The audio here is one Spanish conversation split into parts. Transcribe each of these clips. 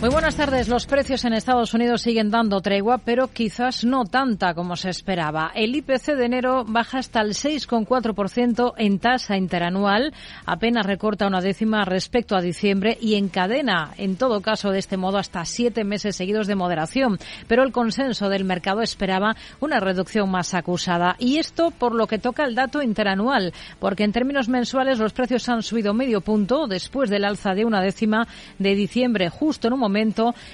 Muy buenas tardes. Los precios en Estados Unidos siguen dando tregua, pero quizás no tanta como se esperaba. El IPC de enero baja hasta el 6,4% en tasa interanual, apenas recorta una décima respecto a diciembre y encadena, en todo caso, de este modo hasta siete meses seguidos de moderación. Pero el consenso del mercado esperaba una reducción más acusada. Y esto por lo que toca el dato interanual, porque en términos mensuales los precios han subido medio punto después del alza de una décima de diciembre, justo en un momento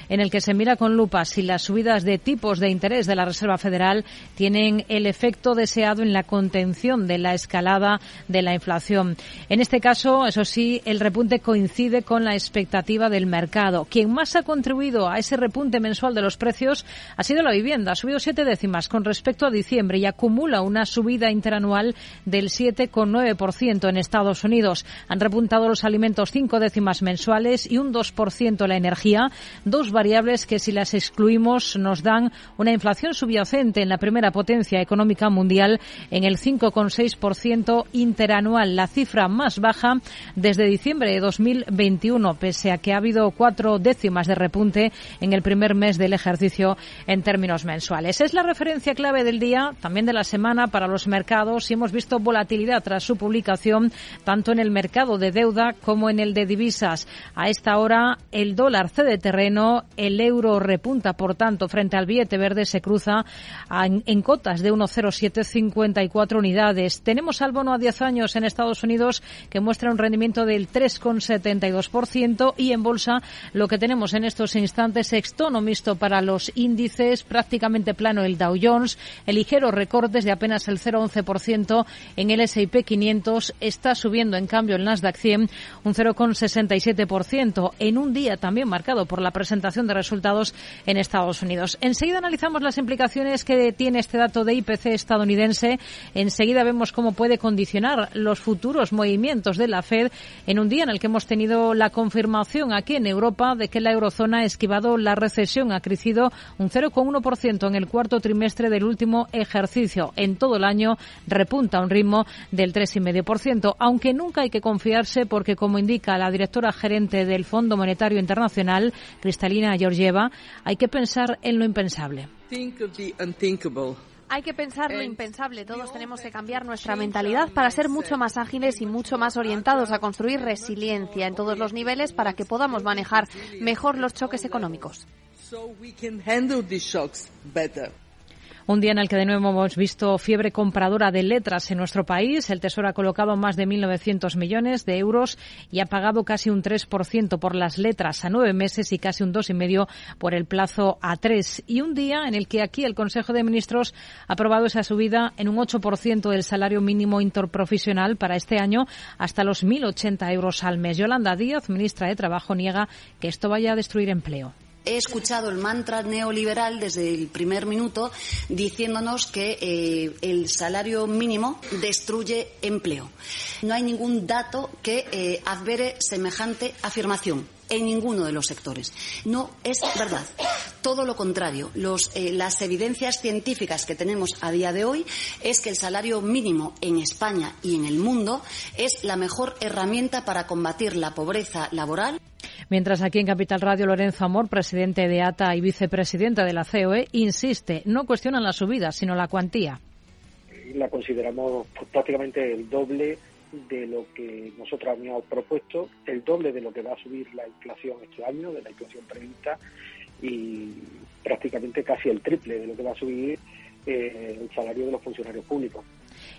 en el que se mira con lupa si las subidas de tipos de interés de la Reserva Federal tienen el efecto deseado en la contención de la escalada de la inflación. En este caso, eso sí, el repunte coincide con la expectativa del mercado. Quien más ha contribuido a ese repunte mensual de los precios ha sido la vivienda. Ha subido siete décimas con respecto a diciembre y acumula una subida interanual del 7,9% en Estados Unidos. Han repuntado los alimentos cinco décimas mensuales y un 2% la energía dos variables que si las excluimos nos dan una inflación subyacente en la primera potencia económica mundial en el 5,6% interanual, la cifra más baja desde diciembre de 2021, pese a que ha habido cuatro décimas de repunte en el primer mes del ejercicio en términos mensuales. Es la referencia clave del día, también de la semana para los mercados y hemos visto volatilidad tras su publicación tanto en el mercado de deuda como en el de divisas. A esta hora el dólar cede terreno. El euro repunta, por tanto, frente al billete verde se cruza en, cotas de 1,0754 unidades. Tenemos al bono a 10 años en Estados Unidos que muestra un rendimiento del 3,72% y en bolsa lo que tenemos en estos instantes es tono mixto para los índices, prácticamente plano el Dow Jones, el ligero recortes de apenas el 0,11% en el S&P 500, está subiendo en cambio el Nasdaq 100 un 0,67% en un día también marcado por la presentación de resultados en Estados Unidos. Enseguida analizamos las implicaciones que tiene este dato de IPC estadounidense. Enseguida vemos cómo puede condicionar los futuros movimientos de la Fed en un día en el que hemos tenido la confirmación aquí en Europa de que la eurozona ha esquivado la recesión, ha crecido un 0,1% en el cuarto trimestre del último ejercicio. En todo el año repunta a un ritmo del 3,5%, aunque nunca hay que confiarse porque, como indica la directora gerente del Fondo Monetario Internacional, Cristalina Georgieva, hay que pensar en lo impensable. Hay que pensar lo impensable. Todos tenemos que cambiar nuestra mentalidad para ser mucho más ágiles y mucho más orientados a construir resiliencia en todos los niveles para que podamos manejar mejor los choques económicos. Un día en el que de nuevo hemos visto fiebre compradora de letras en nuestro país. El Tesoro ha colocado más de 1.900 millones de euros y ha pagado casi un 3% por las letras a nueve meses y casi un 2,5% por el plazo a tres. Y un día en el que aquí el Consejo de Ministros ha aprobado esa subida en un 8% del salario mínimo interprofesional para este año hasta los 1.080 euros al mes. Yolanda Díaz, ministra de Trabajo, niega que esto vaya a destruir empleo he escuchado el mantra neoliberal desde el primer minuto diciéndonos que eh, el salario mínimo destruye empleo. No hay ningún dato que eh, advere semejante afirmación en ninguno de los sectores. No es verdad. Todo lo contrario. Eh, las evidencias científicas que tenemos a día de hoy es que el salario mínimo en España y en el mundo es la mejor herramienta para combatir la pobreza laboral. Mientras aquí en Capital Radio, Lorenzo Amor, presidente de ATA y vicepresidente de la COE, insiste, no cuestionan la subida, sino la cuantía. La consideramos prácticamente el doble de lo que nosotros habíamos propuesto, el doble de lo que va a subir la inflación este año, de la inflación prevista, y prácticamente casi el triple de lo que va a subir eh, el salario de los funcionarios públicos.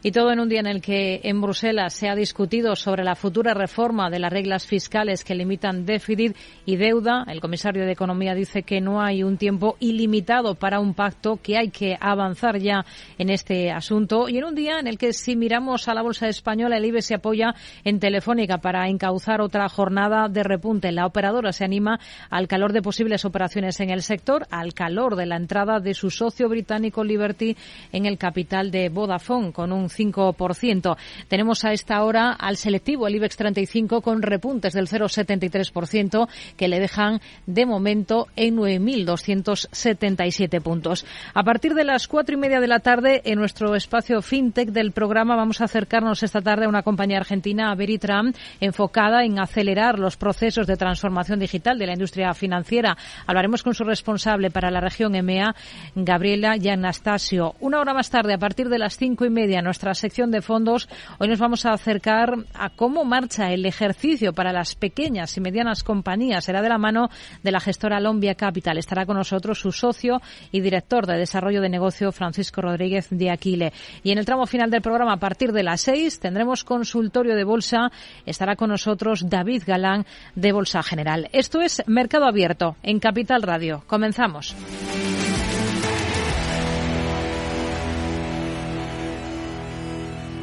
Y todo en un día en el que en Bruselas se ha discutido sobre la futura reforma de las reglas fiscales que limitan déficit y deuda. El comisario de Economía dice que no hay un tiempo ilimitado para un pacto, que hay que avanzar ya en este asunto. Y en un día en el que si miramos a la bolsa española, el IBE se apoya en Telefónica para encauzar otra jornada de repunte. La operadora se anima al calor de posibles operaciones en el sector, al calor de la entrada de su socio británico Liberty en el capital de Vodafone con un 5%. Tenemos a esta hora al selectivo, el IBEX 35, con repuntes del 0,73% que le dejan de momento en 9.277 puntos. A partir de las cuatro y media de la tarde, en nuestro espacio FinTech del programa, vamos a acercarnos esta tarde a una compañía argentina, Veritram, enfocada en acelerar los procesos de transformación digital de la industria financiera. Hablaremos con su responsable para la región EMEA, Gabriela Anastasio. Una hora más tarde, a partir de las cinco y media, nuestra sección de fondos, hoy nos vamos a acercar a cómo marcha el ejercicio para las pequeñas y medianas compañías. Será de la mano de la gestora Lombia Capital. Estará con nosotros su socio y director de desarrollo de negocio, Francisco Rodríguez de Aquile. Y en el tramo final del programa, a partir de las seis, tendremos consultorio de bolsa. Estará con nosotros David Galán de Bolsa General. Esto es Mercado Abierto en Capital Radio. Comenzamos.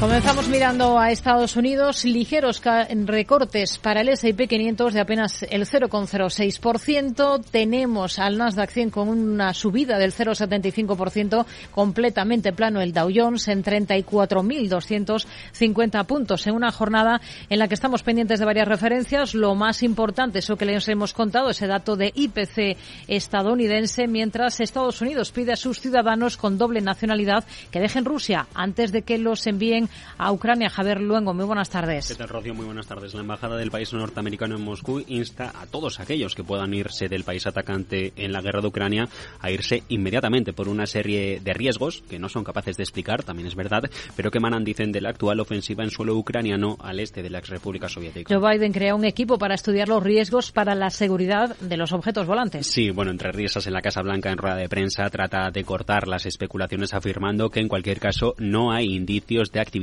Comenzamos mirando a Estados Unidos, ligeros recortes para el S&P 500 de apenas el 0,06%. Tenemos al Nasdaq 100 con una subida del 0,75%, completamente plano el Dow Jones en 34.250 puntos en una jornada en la que estamos pendientes de varias referencias. Lo más importante, eso que les hemos contado, ese dato de IPC estadounidense, mientras Estados Unidos pide a sus ciudadanos con doble nacionalidad que dejen Rusia antes de que los envíen a Ucrania. Javier Luengo, muy buenas tardes. ¿Qué tal, Rocío? Muy buenas tardes. La Embajada del país norteamericano en Moscú insta a todos aquellos que puedan irse del país atacante en la guerra de Ucrania a irse inmediatamente por una serie de riesgos que no son capaces de explicar, también es verdad, pero que emanan, dicen, de la actual ofensiva en suelo ucraniano al este de la ex República Soviética. Joe Biden crea un equipo para estudiar los riesgos para la seguridad de los objetos volantes. Sí, bueno, entre risas en la Casa Blanca en rueda de prensa trata de cortar las especulaciones afirmando que en cualquier caso no hay indicios de actividad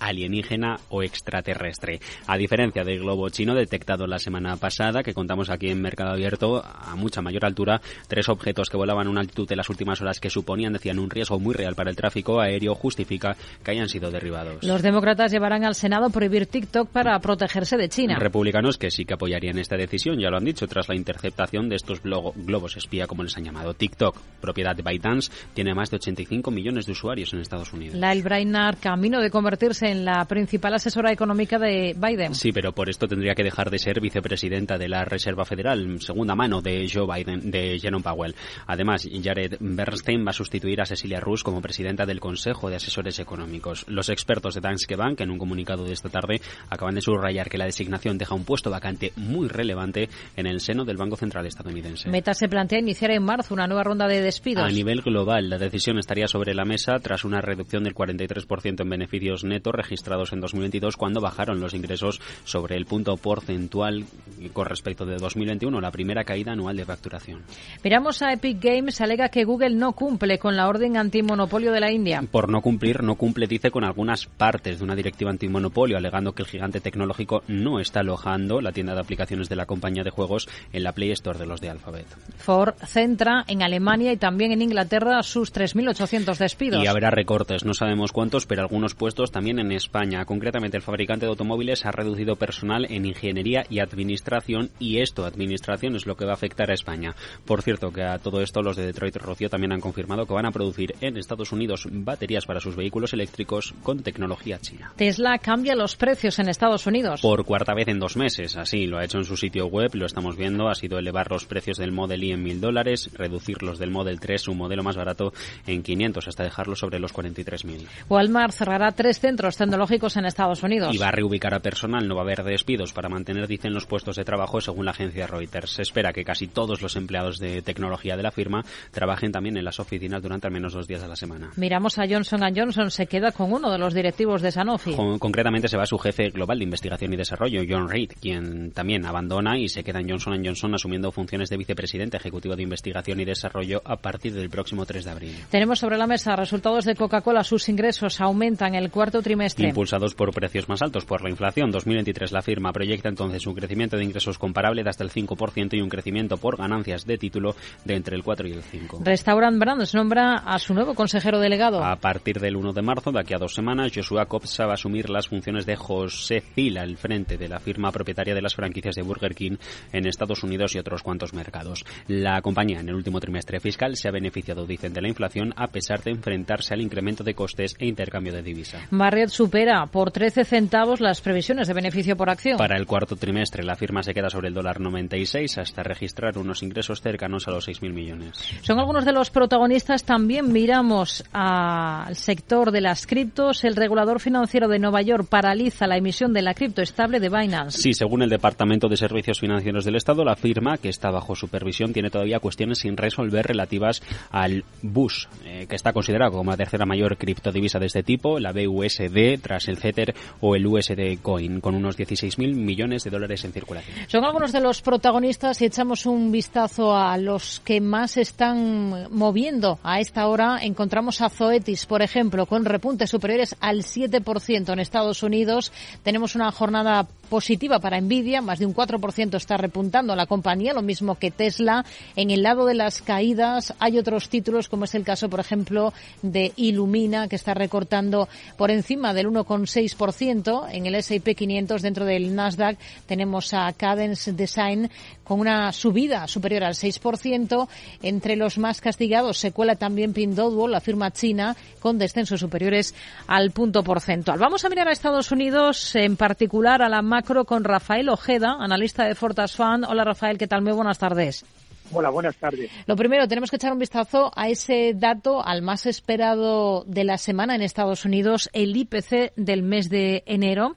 alienígena o extraterrestre. A diferencia del globo chino detectado la semana pasada, que contamos aquí en Mercado Abierto, a mucha mayor altura, tres objetos que volaban a una altitud de las últimas horas que suponían, decían, un riesgo muy real para el tráfico aéreo, justifica que hayan sido derribados. Los demócratas llevarán al Senado prohibir TikTok para protegerse de China. Republicanos que sí que apoyarían esta decisión, ya lo han dicho, tras la interceptación de estos globos espía, como les han llamado. TikTok, propiedad de ByteDance, tiene más de 85 millones de usuarios en Estados Unidos. La Brainard, camino de convertirse en la principal asesora económica de Biden. Sí, pero por esto tendría que dejar de ser vicepresidenta de la Reserva Federal, segunda mano de Joe Biden, de Jerome Powell. Además, Jared Bernstein va a sustituir a Cecilia Roos como presidenta del Consejo de Asesores Económicos. Los expertos de Danske Bank, en un comunicado de esta tarde, acaban de subrayar que la designación deja un puesto vacante muy relevante en el seno del Banco Central estadounidense. Meta se plantea iniciar en marzo una nueva ronda de despidos. A nivel global, la decisión estaría sobre la mesa tras una reducción del 43% en beneficios netos registrados en 2022 cuando bajaron los ingresos sobre el punto porcentual con respecto de 2021, la primera caída anual de facturación. Miramos a Epic Games, alega que Google no cumple con la orden antimonopolio de la India. Por no cumplir, no cumple, dice, con algunas partes de una directiva antimonopolio, alegando que el gigante tecnológico no está alojando la tienda de aplicaciones de la compañía de juegos en la Play Store de los de Alphabet. Ford centra en Alemania y también en Inglaterra sus 3.800 despidos. Y habrá recortes, no sabemos cuántos, pero algunos puestos también en España. Concretamente, el fabricante de automóviles ha reducido personal en ingeniería y administración y esto, administración, es lo que va a afectar a España. Por cierto, que a todo esto los de Detroit Rocio también han confirmado que van a producir en Estados Unidos baterías para sus vehículos eléctricos con tecnología china. Tesla cambia los precios en Estados Unidos. Por cuarta vez en dos meses. Así lo ha hecho en su sitio web, lo estamos viendo. Ha sido elevar los precios del Model Y en mil dólares, reducir los del Model 3, un modelo más barato, en 500 hasta dejarlo sobre los 43.000. Walmart cerrará tres tres centros tecnológicos en Estados Unidos. Y va a reubicar a personal, no va a haber despidos para mantener, dicen, los puestos de trabajo, según la agencia Reuters. Se espera que casi todos los empleados de tecnología de la firma trabajen también en las oficinas durante al menos dos días a la semana. Miramos a Johnson Johnson, se queda con uno de los directivos de Sanofi. concretamente se va su jefe global de investigación y desarrollo, John Reid, quien también abandona y se queda en Johnson Johnson asumiendo funciones de vicepresidente ejecutivo de investigación y desarrollo a partir del próximo 3 de abril. Tenemos sobre la mesa resultados de Coca-Cola. Sus ingresos aumentan el cuarto trimestre. Impulsados por precios más altos por la inflación. 2023 la firma proyecta entonces un crecimiento de ingresos comparable de hasta el 5% y un crecimiento por ganancias de título de entre el 4 y el 5. Restaurant Brands nombra a su nuevo consejero delegado. A partir del 1 de marzo, de aquí a dos semanas, Joshua Kopsa va a asumir las funciones de José Cila al frente de la firma propietaria de las franquicias de Burger King en Estados Unidos y otros cuantos mercados. La compañía en el último trimestre fiscal se ha beneficiado, dicen, de la inflación a pesar de enfrentarse al incremento de costes e intercambio de divisa. Marriott supera por 13 centavos las previsiones de beneficio por acción. Para el cuarto trimestre, la firma se queda sobre el dólar 96 hasta registrar unos ingresos cercanos a los 6.000 millones. Son algunos de los protagonistas. También miramos al sector de las criptos. El regulador financiero de Nueva York paraliza la emisión de la cripto estable de Binance. Sí, según el Departamento de Servicios Financieros del Estado, la firma, que está bajo supervisión, tiene todavía cuestiones sin resolver relativas al BUS, eh, que está considerado como la tercera mayor criptodivisa de este tipo, la BUSD, tras el Tether o el USD Coin, con unos 16.000 millones de dólares en circulación. Son algunos de los protagonistas y echamos un vistazo a los que más están moviendo a esta hora. Encontramos a Zoetis, por ejemplo, con repuntes superiores al 7% en Estados Unidos. Tenemos una jornada positiva para Nvidia, más de un 4% está repuntando la compañía, lo mismo que Tesla. En el lado de las caídas hay otros títulos, como es el caso, por ejemplo, de Illumina, que está recortando por encima del 1,6%. En el S&P 500, dentro del Nasdaq, tenemos a Cadence Design con una subida superior al 6%. Entre los más castigados se cuela también Pinduoduo, la firma china, con descensos superiores al punto porcentual. Vamos a mirar a Estados Unidos, en particular a la macro, con Rafael Ojeda, analista de Fortas Fund. Hola Rafael, ¿qué tal? Muy buenas tardes. Hola, buenas tardes. Lo primero, tenemos que echar un vistazo a ese dato, al más esperado de la semana en Estados Unidos, el IPC del mes de enero.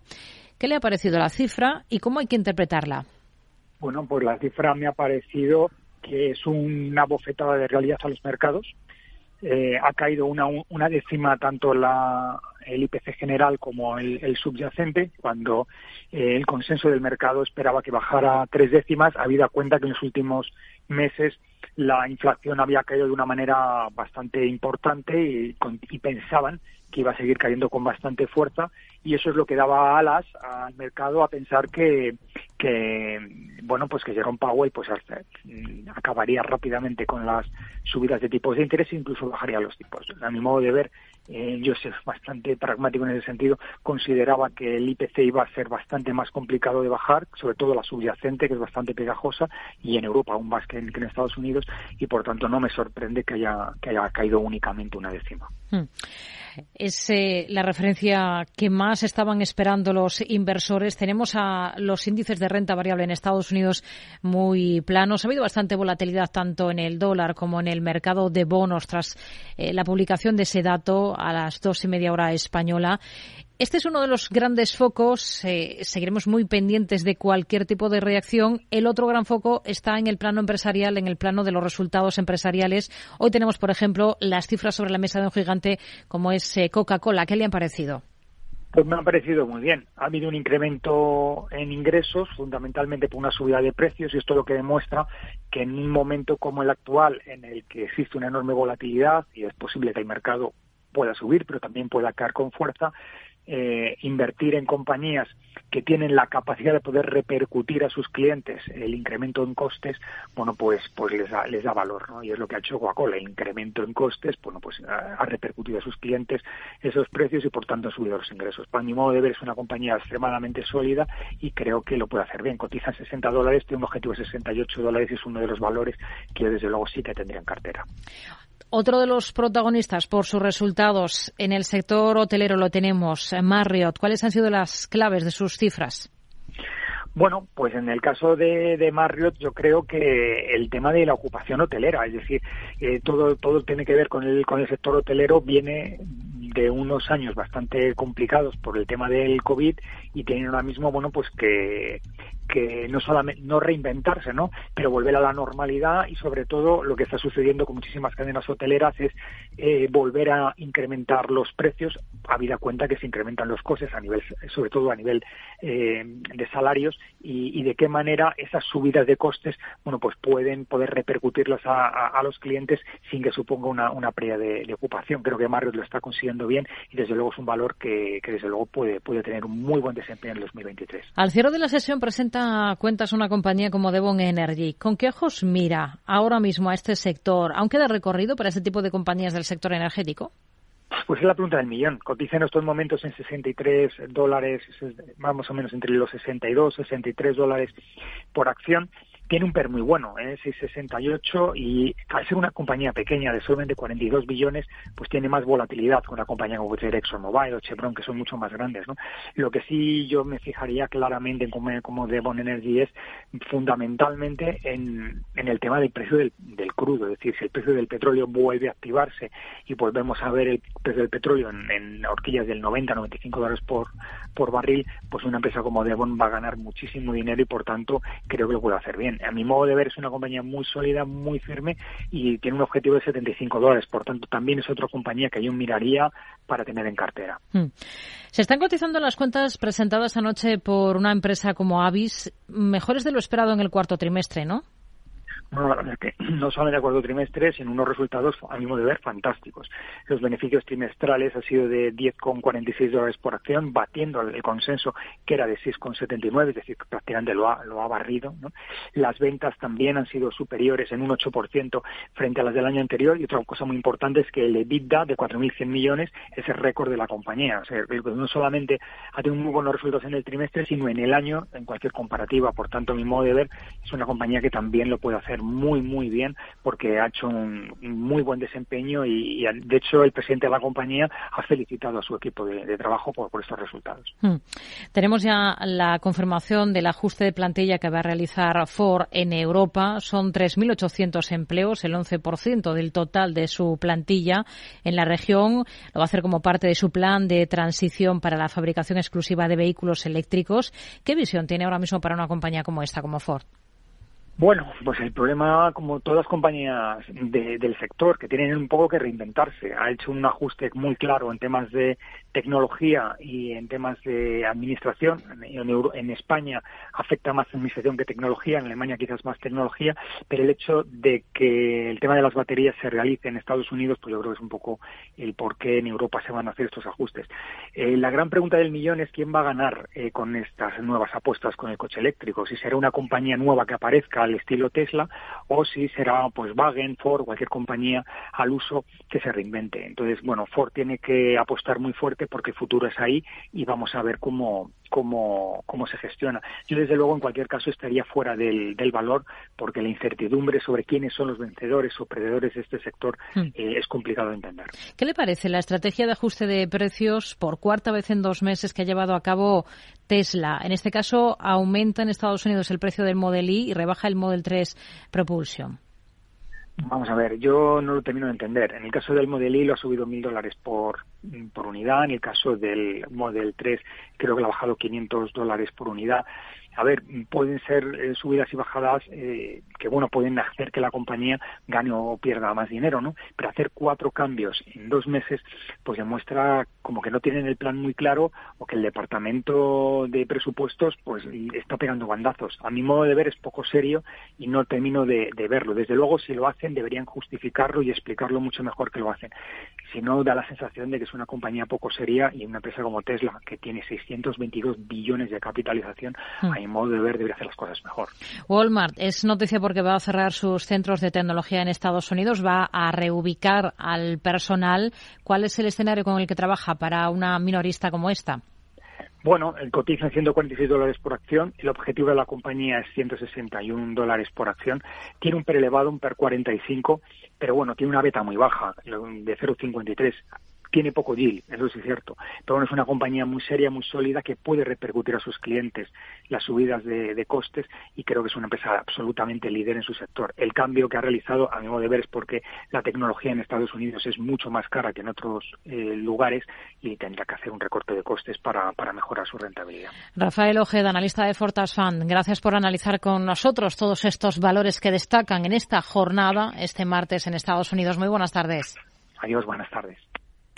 ¿Qué le ha parecido la cifra y cómo hay que interpretarla? Bueno, pues la cifra me ha parecido que es una bofetada de realidad a los mercados. Eh, ha caído una, una décima tanto la, el IPC general como el, subyacente, cuando eh, el consenso del mercado esperaba que bajara tres décimas, habida cuenta que en los últimos meses la inflación había caído de una manera bastante importante y, y pensaban que iba a seguir cayendo con bastante fuerza y eso es lo que daba alas al mercado a pensar que, que bueno pues que Jerome Powell pues acabaría rápidamente con las subidas de tipos de interés e incluso bajaría los tipos. A mi modo de ver, eh, yo soy bastante pragmático en ese sentido, consideraba que el IPC iba a ser bastante más complicado de bajar, sobre todo la subyacente, que es bastante pegajosa, y en Europa aún más que en, Estados Unidos, y por tanto no me sorprende que haya, que haya caído únicamente una décima. Hmm es eh, la referencia que más estaban esperando los inversores. Tenemos a los índices de renta variable en Estados Unidos muy planos. Ha habido bastante volatilidad tanto en el dólar como en el mercado de bonos tras eh, la publicación de ese dato a las dos y media hora española. Este es uno de los grandes focos. Eh, seguiremos muy pendientes de cualquier tipo de reacción. El otro gran foco está en el plano empresarial, en el plano de los resultados empresariales. Hoy tenemos, por ejemplo, las cifras sobre la mesa de un gigante como es eh, Coca-Cola. ¿Qué le han parecido? Pues me han parecido muy bien. Ha habido un incremento en ingresos, fundamentalmente por una subida de precios, y esto lo que demuestra que en un momento como el actual, en el que existe una enorme volatilidad y es posible que el mercado pueda subir, pero también pueda caer con fuerza, eh, invertir en compañías que tienen la capacidad de poder repercutir a sus clientes el incremento en costes, bueno, pues, pues les, da, les da valor, ¿no? Y es lo que ha hecho Coca-Cola, el incremento en costes, bueno, pues ha, repercutido a sus clientes esos precios y por tanto ha subido los ingresos. Para mi modo de ver es una compañía extremadamente sólida y creo que lo puede hacer bien. Cotiza 60 dólares, tiene un objetivo de 68 dólares y es uno de los valores que desde luego sí que tendría en cartera. Otro de los protagonistas por sus resultados en el sector hotelero lo tenemos, Marriott. ¿Cuáles han sido las claves de sus cifras? Bueno, pues en el caso de, Marriott yo creo que el tema de la ocupación hotelera, es decir, eh, todo todo tiene que ver con el con el sector hotelero viene de unos años bastante complicados por el tema del COVID y tienen ahora mismo, bueno, pues que que no solamente no reinventarse, ¿no? Pero volver a la normalidad y sobre todo lo que está sucediendo con muchísimas cadenas hoteleras es eh, volver a incrementar los precios, habida cuenta que se incrementan los costes a nivel, sobre todo a nivel eh, de salarios y, de qué manera esas subidas de costes, bueno, pues pueden poder repercutirlas a, los clientes sin que suponga una, una pérdida de, ocupación. Creo que Marriott lo está consiguiendo bien y desde luego es un valor que, que desde luego puede, puede tener un muy buen desempeño en el 2023. Al cierre de la sesión presenta cuentas una compañía como Devon Energy. ¿Con qué ojos mira ahora mismo a este sector? ¿Aún queda recorrido para este tipo de compañías del sector energético? Pues es la pregunta del millón. Cotiza en estos momentos en 63 dólares, más o menos entre los 62 y 63 dólares por acción tiene un PER muy bueno, ¿eh? 6,68 y al ser una compañía pequeña de solamente 42 billones, pues tiene más volatilidad que una compañía como ExxonMobil o Chevron, que son mucho más grandes. ¿no? Lo que sí yo me fijaría claramente en como, como Devon Energy es fundamentalmente en, en el tema del precio del, del, crudo, es decir, si el precio del petróleo vuelve a activarse y volvemos a ver el precio del petróleo en, en horquillas del 90-95 dólares por, por barril, pues una empresa como Devon va a ganar muchísimo dinero y por tanto creo que lo puede hacer bien a mi modo de ver es una compañía muy sólida, muy firme y tiene un objetivo de 75 dólares. Por tanto, también es otra compañía que yo miraría para tener en cartera. Hmm. Se están cotizando las cuentas presentadas anoche por una empresa como Avis mejores de lo esperado en el cuarto trimestre, ¿no? Bueno, es que no solamente de acuerdo trimestre, sino unos resultados, a mi modo de ver, fantásticos. Los beneficios trimestrales han sido de 10,46 dólares por acción, batiendo el consenso que era de 6,79, es decir, prácticamente lo ha, lo ha barrido. ¿no? Las ventas también han sido superiores en un 8% frente a las del año anterior y otra cosa muy importante es que el EBITDA de 4.100 millones es el récord de la compañía. O sea, no solamente ha tenido muy buenos resultados en el trimestre, sino en el año, en cualquier comparativa. Por tanto, a mi modo de ver, es una compañía que también lo puede hacer muy, muy bien porque ha hecho un, muy buen desempeño y, de hecho, el presidente de la compañía ha felicitado a su equipo de, trabajo por, estos resultados. Hmm. Tenemos ya la confirmación del ajuste de plantilla que va a realizar Ford en Europa. Son 3.800 empleos, el 11% del total de su plantilla en la región. Lo va a hacer como parte de su plan de transición para la fabricación exclusiva de vehículos eléctricos. ¿Qué visión tiene ahora mismo para una compañía como esta, como Ford? Bueno, pues el problema, como todas las compañías del sector, que tienen un poco que reinventarse, ha hecho un ajuste muy claro en temas de tecnología y en temas de administración. En, España afecta más administración que tecnología, en Alemania quizás más tecnología, pero el hecho de que el tema de las baterías se realice en Estados Unidos, pues yo creo que es un poco el por qué en Europa se van a hacer estos ajustes. Eh, la gran pregunta del millón es quién va a ganar eh, con estas nuevas apuestas con el coche eléctrico, si será una compañía nueva que aparezca al estilo Tesla o si será pues Wagen, Ford, cualquier compañía al uso que se reinvente. Entonces, bueno, Ford tiene que apostar muy fuerte porque el futuro es ahí y vamos a ver cómo, cómo, cómo se gestiona. Yo, desde luego, en cualquier caso, estaría fuera del, del valor porque la incertidumbre sobre quiénes son los vencedores o perdedores de este sector hmm. eh, es complicado de entender. ¿Qué le parece la estrategia de ajuste de precios por cuarta vez en dos meses que ha llevado a cabo Tesla? En este caso, aumenta en Estados Unidos el precio del Model I y rebaja el Model 3 Propulsion. Vamos a ver, yo no lo termino de entender. En el caso del Model I lo ha subido mil dólares por, por unidad, en el caso del Model 3 creo que lo ha bajado 500 dólares por unidad a ver, pueden ser eh, subidas y bajadas eh, que, bueno, pueden hacer que la compañía gane o pierda más dinero, ¿no? Pero hacer cuatro cambios en dos meses, pues demuestra como que no tienen el plan muy claro o que el departamento de presupuestos, pues, está pegando bandazos. A mi modo de ver es poco serio y no termino de, verlo. Desde luego, si lo hacen, deberían justificarlo y explicarlo mucho mejor que lo hacen. Si no, da la sensación de que es una compañía poco seria y una empresa como Tesla, que tiene 622 billones de capitalización, mm modo de ver, debería hacer las cosas mejor. Walmart es noticia porque va a cerrar sus centros de tecnología en Estados Unidos, va a reubicar al personal. ¿Cuál es el escenario con el que trabaja para una minorista como esta? Bueno, el cotiza en 146 dólares por acción. El objetivo de la compañía es 161 dólares por acción. Tiene un PER elevado, un PER 45, pero bueno, tiene una beta muy baja, de 0,53 tiene poco deal, eso sí es cierto, pero bueno, es una compañía muy seria, muy sólida que puede repercutir a sus clientes las subidas de, de, costes y creo que es una empresa absolutamente líder en su sector. El cambio que ha realizado, a mi modo de ver, es porque la tecnología en Estados Unidos es mucho más cara que en otros eh, lugares y tendrá que hacer un recorte de costes para, para mejorar su rentabilidad. Rafael Ojeda, analista de Fortas Fund, gracias por analizar con nosotros todos estos valores que destacan en esta jornada este martes en Estados Unidos. Muy buenas tardes. Adiós, buenas tardes.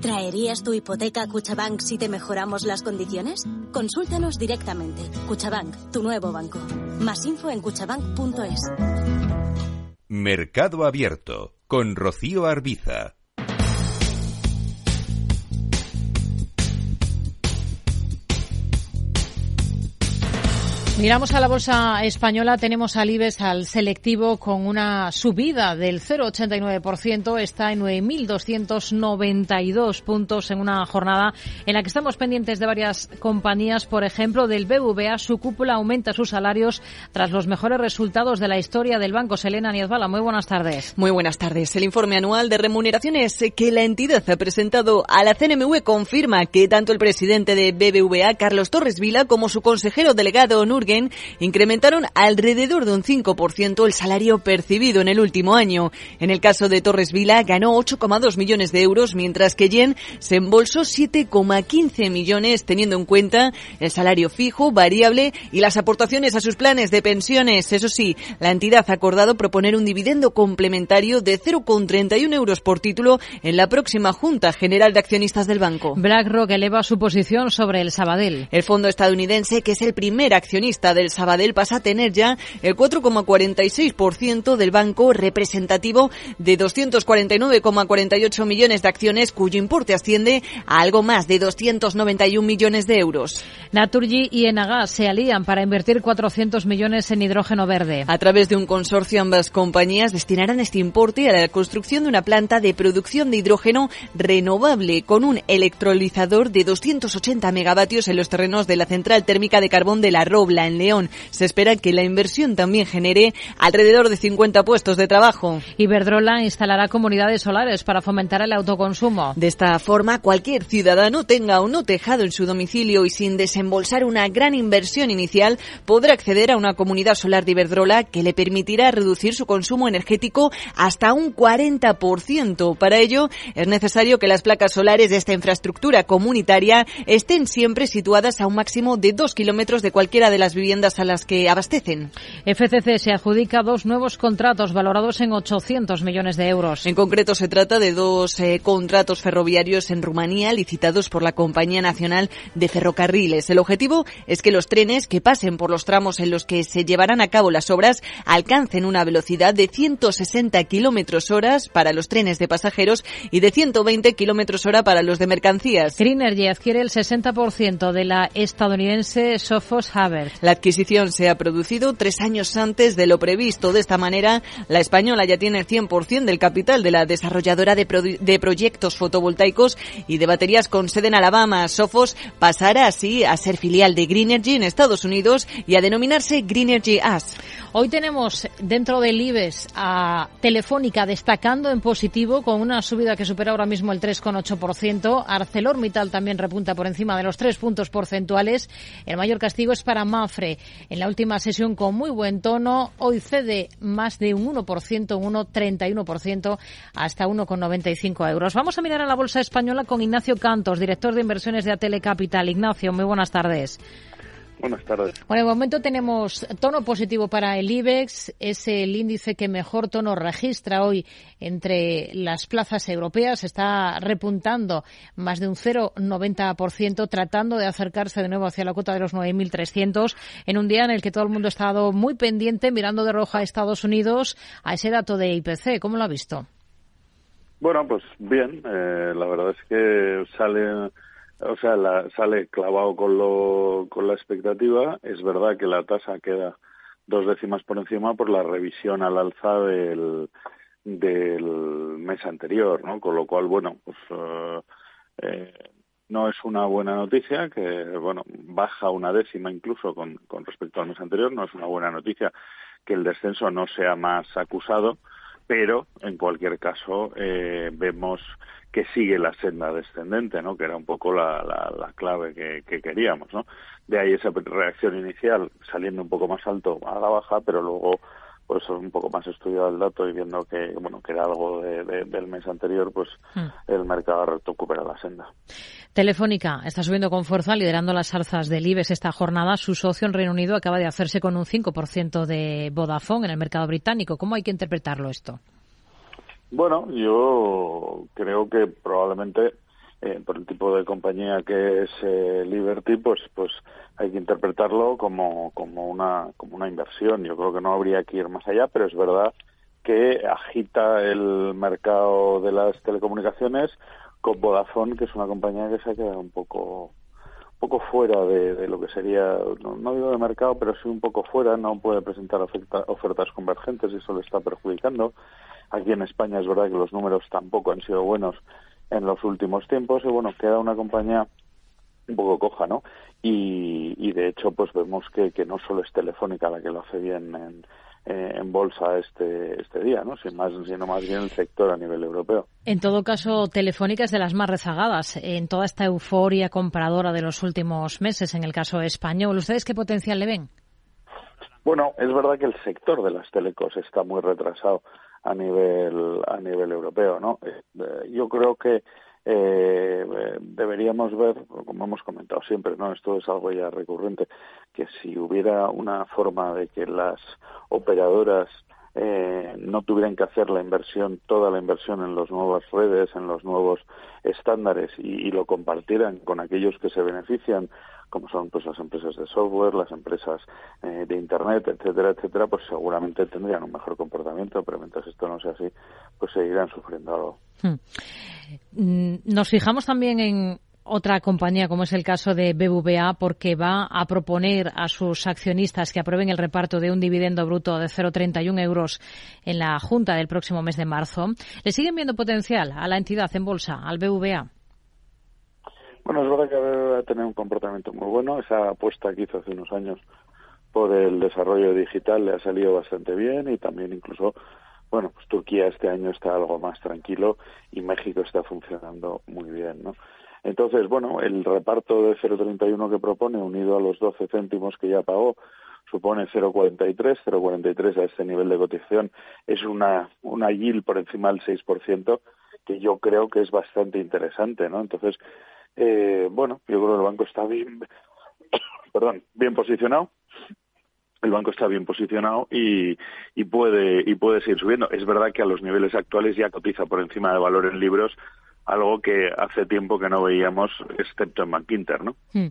¿Traerías tu hipoteca a Cuchabank si te mejoramos las condiciones? Consúltanos directamente. Cuchabank, tu nuevo banco. Más info en cuchabank.es. Mercado Abierto con Rocío Arbiza. Miramos a la bolsa española, tenemos al IBEX, al selectivo, con una subida del 0,89%, está en 9.292 puntos en una jornada en la que estamos pendientes de varias compañías, por ejemplo, del BVA, su cúpula aumenta sus salarios tras los mejores resultados de la historia del banco. Selena Niezbala, muy buenas tardes. Muy buenas tardes. El informe anual de remuneraciones que la entidad ha presentado a la CNMV confirma que tanto el presidente de BBVA, Carlos Torres Vila, como su consejero delegado, Nur incrementaron alrededor de un 5% el salario percibido en el último año. En el caso de Torres Vila ganó 8,2 millones de euros, mientras que Yen se embolsó 7,15 millones, teniendo en cuenta el salario fijo, variable y las aportaciones a sus planes de pensiones. Eso sí, la entidad ha acordado proponer un dividendo complementario de 0,31 euros por título en la próxima Junta General de Accionistas del banco. BlackRock eleva su posición sobre el Sabadell. El fondo estadounidense, que es el primer accionista del Sabadell pasa a tener ya el 4,46% del banco representativo de 249,48 millones de acciones cuyo importe asciende a algo más de 291 millones de euros. Naturgy y Enagas se alían para invertir 400 millones en hidrógeno verde. A través de un consorcio ambas compañías destinarán este importe a la construcción de una planta de producción de hidrógeno renovable con un electrolizador de 280 megavatios en los terrenos de la central térmica de carbón de La Robla en León. Se espera que la inversión también genere alrededor de 50 puestos de trabajo. Iberdrola instalará comunidades solares para fomentar el autoconsumo. De esta forma, cualquier ciudadano tenga o no tejado en su domicilio y sin desembolsar una gran inversión inicial, podrá acceder a una comunidad solar de Iberdrola que le permitirá reducir su consumo energético hasta un 40%. Para ello, es necesario que las placas solares de esta infraestructura comunitaria estén siempre situadas a un máximo de dos kilómetros de cualquiera de las viviendas a las que abastecen. FCC se adjudica dos nuevos contratos valorados en 800 millones de euros. En concreto, se trata de dos eh, contratos ferroviarios en Rumanía licitados por la Compañía Nacional de Ferrocarriles. El objetivo es que los trenes que pasen por los tramos en los que se llevarán a cabo las obras alcancen una velocidad de 160 kilómetros horas para los trenes de pasajeros y de 120 kilómetros hora para los de mercancías. Greenergy adquiere el 60% de la estadounidense Sophos Haber. La adquisición se ha producido tres años antes de lo previsto. De esta manera, la española ya tiene el 100% del capital de la desarrolladora de, pro de, proyectos fotovoltaicos y de baterías con sede en Alabama. Sofos pasará así a ser filial de Greenergy en Estados Unidos y a denominarse Greenergy As. Hoy tenemos dentro del IBEX a Telefónica destacando en positivo con una subida que supera ahora mismo el 3,8%. ArcelorMittal también repunta por encima de los tres puntos porcentuales. El mayor castigo es para Mafre. En la última sesión con muy buen tono, hoy cede más de un 1%, un 1,31% hasta 1,95 euros. Vamos a mirar a la bolsa española con Ignacio Cantos, director de inversiones de Atele Capital. Ignacio, muy buenas tardes. Buenas tardes. Bueno, de momento tenemos tono positivo para el IBEX, es el índice que mejor tono registra hoy entre las plazas europeas, está repuntando más de un 0,90%, tratando de acercarse de nuevo hacia la cota de los 9.300 en un día en el que todo el mundo ha estado muy pendiente, mirando de roja a Estados Unidos, a ese dato de IPC. ¿Cómo lo ha visto? Bueno, pues bien, eh, la verdad es que sale o sea, la, sale clavado con, lo, con la expectativa. Es verdad que la tasa queda dos décimas por encima por la revisión al alza del, del mes anterior, ¿no? Con lo cual, bueno, pues eh, eh, no es una buena noticia que, bueno, baja una décima incluso con, con respecto al mes anterior. No es una buena noticia que el descenso no sea más acusado, pero en cualquier caso eh, vemos que sigue la senda descendente, ¿no? Que era un poco la, la, clave que, que, queríamos, ¿no? De ahí esa reacción inicial saliendo un poco más alto a la baja, pero luego pues un poco más estudiado el dato y viendo que bueno que era algo del mes anterior pues hmm. el mercado ha recuperado la senda Telefónica está subiendo con fuerza liderando las alzas del IBEX esta jornada su socio en Reino Unido acaba de hacerse con un 5% de Vodafone en el mercado británico ¿cómo hay que interpretarlo esto? Bueno, yo creo que probablemente eh, por el tipo de compañía que es eh, Liberty, pues pues hay que interpretarlo como como una como una inversión. Yo creo que no habría que ir más allá, pero es verdad que agita el mercado de las telecomunicaciones con Vodafone, que es una compañía que se ha quedado un poco poco fuera de, lo que sería, no, no, digo de mercado, pero sí un poco fuera, no puede presentar ofertas convergentes y eso le está perjudicando. Aquí en España es verdad que los números tampoco han sido buenos en los últimos tiempos y bueno, queda una compañía un poco coja, ¿no? Y, y de hecho, pues vemos que, que no solo es Telefónica la que lo hace bien en, eh, en bolsa este, este día, ¿no? Sin más, sino más bien el sector a nivel europeo. En todo caso, Telefónica es de las más rezagadas en toda esta euforia compradora de los últimos meses, en el caso español. ¿Ustedes qué potencial le ven? Bueno, es verdad que el sector de las telecos está muy retrasado a nivel a nivel europeo no eh, yo creo que eh, deberíamos ver como hemos comentado siempre no esto es algo ya recurrente que si hubiera una forma de que las operadoras eh, no tuvieran que hacer la inversión, toda la inversión en las nuevas redes, en los nuevos estándares y, lo compartieran con aquellos que se benefician, como son pues las empresas de software, las empresas eh, de internet, etcétera, etcétera, pues seguramente tendrían un mejor comportamiento, pero mientras esto no sea así, pues seguirán sufriendo algo. Hmm. Mm, nos fijamos también en otra compañía, como es el caso de BBVA, porque va a proponer a sus accionistas que aprueben el reparto de un dividendo bruto de 0,31 euros en la Junta del próximo mes de marzo. ¿Le siguen viendo potencial a la entidad en bolsa, al BBVA? Bueno, es verdad que va a tener un comportamiento muy bueno. Esa apuesta que hizo hace unos años por el desarrollo digital le ha salido bastante bien y también incluso bueno, pues Turquía este año está algo más tranquilo y México está funcionando muy bien, ¿no? Entonces, bueno, el reparto de 0,31 que propone, unido a los 12 céntimos que ya pagó, supone 0,43. 0,43 a este nivel de cotización es una, una yield por encima del 6%, que yo creo que es bastante interesante, ¿no? Entonces, eh, bueno, yo creo que el banco está bien, perdón, bien posicionado el banco está bien posicionado y, y, puede y puede seguir subiendo. Es verdad que a los niveles actuales ya cotiza por encima de valor en libros algo que hace tiempo que no veíamos, excepto en Bankinter, ¿no? Hmm.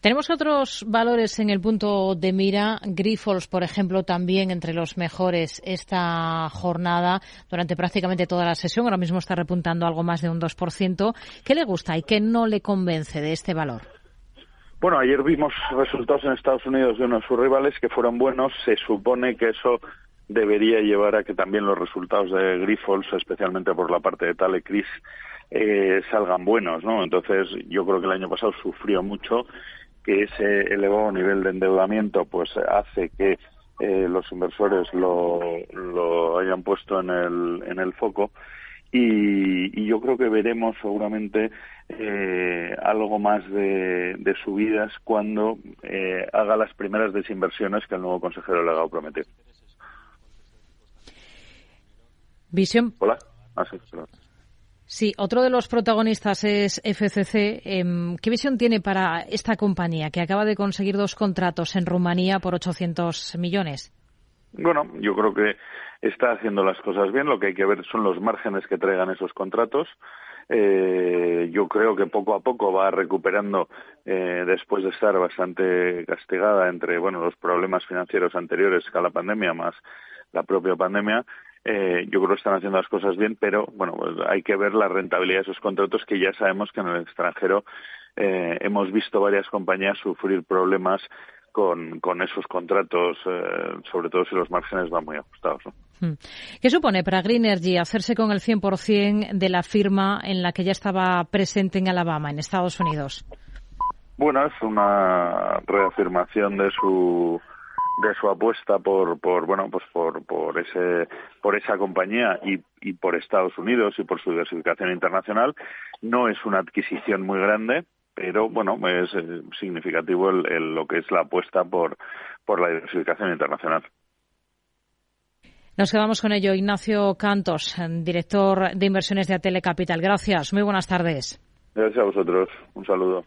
Tenemos otros valores en el punto de mira. Grifols, por ejemplo, también entre los mejores esta jornada durante prácticamente toda la sesión. Ahora mismo está repuntando algo más de un 2%. ¿Qué le gusta y qué no le convence de este valor? Bueno, ayer vimos resultados en Estados Unidos de uno de sus rivales que fueron buenos. Se supone que eso debería llevar a que también los resultados de Grifols, especialmente por la parte de Talecris, eh, salgan buenos, ¿no? Entonces, yo creo que el año pasado sufrió mucho que ese elevado nivel de endeudamiento pues hace que eh, los inversores lo, lo hayan puesto en el, en el foco. Y, yo creo que veremos seguramente eh, algo más de, subidas cuando eh, haga las primeras desinversiones que el nuevo consejero legado promete. Visión. Hola. Ah, sí, otro de los protagonistas es FCC. Em, ¿Qué visión tiene para esta compañía que acaba de conseguir dos contratos en Rumanía por 800 millones? Bueno, yo creo que está haciendo las cosas bien. Lo que hay que ver son los márgenes que traigan esos contratos. Eh, yo creo que poco a poco va recuperando eh, después de estar bastante castigada entre bueno los problemas financieros anteriores a la pandemia más la propia pandemia eh, yo creo que están haciendo las cosas bien, pero bueno, pues hay que ver la rentabilidad de esos contratos que ya sabemos que en el extranjero eh, hemos visto varias compañías sufrir problemas con, con esos contratos, eh, sobre todo si los márgenes van muy ajustados. Hmm. ¿Qué supone para Green Energy hacerse con el 100% de la firma en la que ya estaba presente en Alabama, en Estados Unidos? Bueno, es una reafirmación de su de su apuesta por, por bueno pues por, por ese por esa compañía y, y por Estados Unidos y por su diversificación internacional no es una adquisición muy grande pero bueno es eh, significativo el, lo que es la apuesta por por la diversificación internacional nos quedamos con ello. Ignacio Cantos, director de inversiones de Atele Capital. Gracias. Muy buenas tardes. Gracias a vosotros. Un saludo.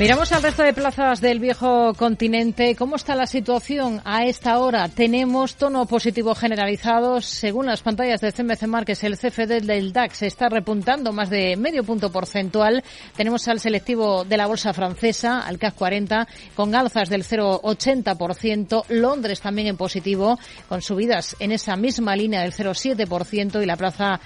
Miramos al resto de plazas del viejo continente. ¿Cómo está la situación a esta hora? Tenemos tono positivo generalizado. Según las pantallas de CMC Markets, el CFD del DAX está repuntando más de medio punto porcentual. Tenemos al selectivo de la bolsa francesa, al CAC 40, con alzas del 0,80%. Londres también en positivo, con subidas en esa misma línea del 0,7% y la plaza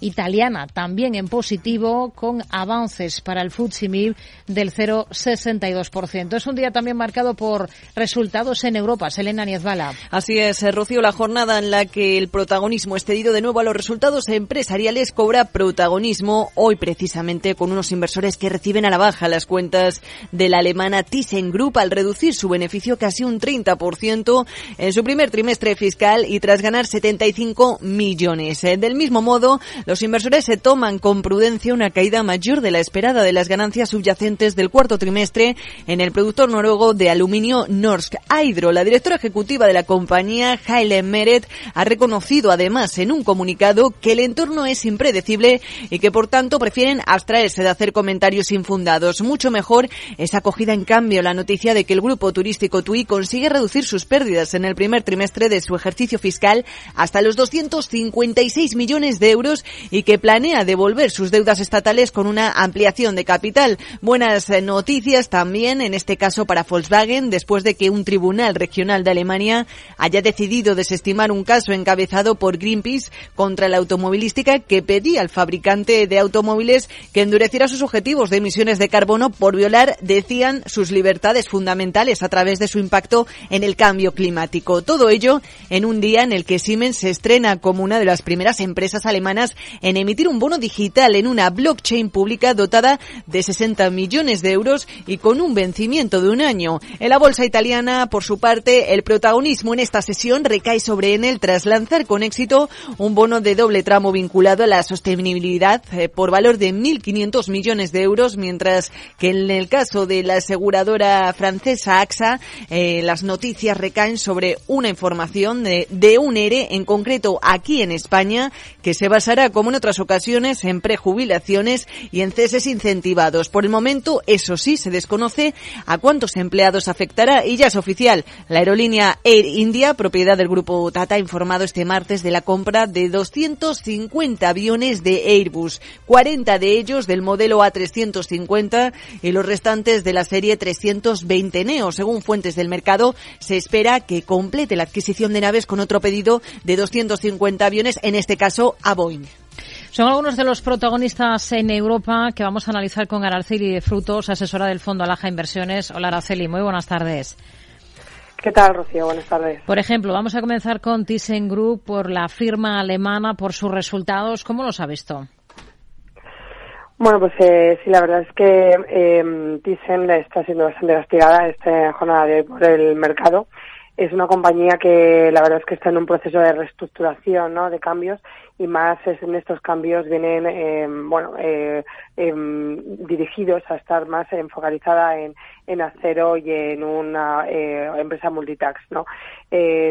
italiana también en positivo con avances para el FTSE del 0,62%. Es un día también marcado por resultados en Europa. Selena Niezbala. Así es, eh, Rocío, la jornada en la que el protagonismo excedido de nuevo a los resultados empresariales cobra protagonismo hoy precisamente con unos inversores que reciben a la baja las cuentas de la alemana ThyssenKrupp al reducir su beneficio casi un 30% en su primer trimestre fiscal y tras ganar 75 millones. Eh, del mismo modo, los inversores se toman con prudencia una caída mayor de la esperada de las ganancias subyacentes del cuarto trimestre en el productor noruego de aluminio Norsk Hydro. La directora ejecutiva de la compañía, Haile Meret, ha reconocido además en un comunicado que el entorno es impredecible y que por tanto prefieren abstraerse de hacer comentarios infundados. Mucho mejor es acogida en cambio la noticia de que el grupo turístico TUI consigue reducir sus pérdidas en el primer trimestre de su ejercicio fiscal hasta los 256 millones de euros y que planea devolver sus deudas estatales con una ampliación de capital. Buenas eh, noticias también, en este caso para Volkswagen, después de que un tribunal regional de Alemania haya decidido desestimar un caso encabezado por Greenpeace contra la automovilística que pedía al fabricante de automóviles que endureciera sus objetivos de emisiones de carbono por violar, decían, sus libertades fundamentales a través de su impacto en el cambio climático. Todo ello en un día en el que Siemens se estrena como una de las primeras empresas alemanas en emitir un bono digital en una blockchain pública dotada de 60 millones de euros y con un vencimiento de un año. En la bolsa italiana, por su parte, el protagonismo en esta sesión recae sobre Enel tras lanzar con éxito un bono de doble tramo vinculado a la sostenibilidad eh, por valor de 1.500 millones de euros, mientras que en el caso de la aseguradora francesa AXA, eh, las noticias recaen sobre una información de, de un ERE, en concreto aquí en España, que se basará como en otras ocasiones, en prejubilaciones y en ceses incentivados. Por el momento, eso sí, se desconoce a cuántos empleados afectará y ya es oficial. La aerolínea Air India, propiedad del grupo Tata, ha informado este martes de la compra de 250 aviones de Airbus, 40 de ellos del modelo A350 y los restantes de la serie 320 Neo. Según fuentes del mercado, se espera que complete la adquisición de naves con otro pedido de 250 aviones, en este caso a Boeing. Son algunos de los protagonistas en Europa que vamos a analizar con Araceli de Frutos, asesora del Fondo Alaja Inversiones. Hola Araceli, muy buenas tardes. ¿Qué tal, Rocío? Buenas tardes. Por ejemplo, vamos a comenzar con ThyssenKrupp por la firma alemana, por sus resultados. ¿Cómo los ha visto? Bueno, pues eh, sí, la verdad es que eh, Thyssen está siendo bastante castigada esta jornada de por el mercado. Es una compañía que la verdad es que está en un proceso de reestructuración, ¿no? De cambios y más en estos cambios vienen, eh, bueno, eh, em, dirigidos a estar más focalizada en, en acero y en una eh, empresa multitax, ¿no?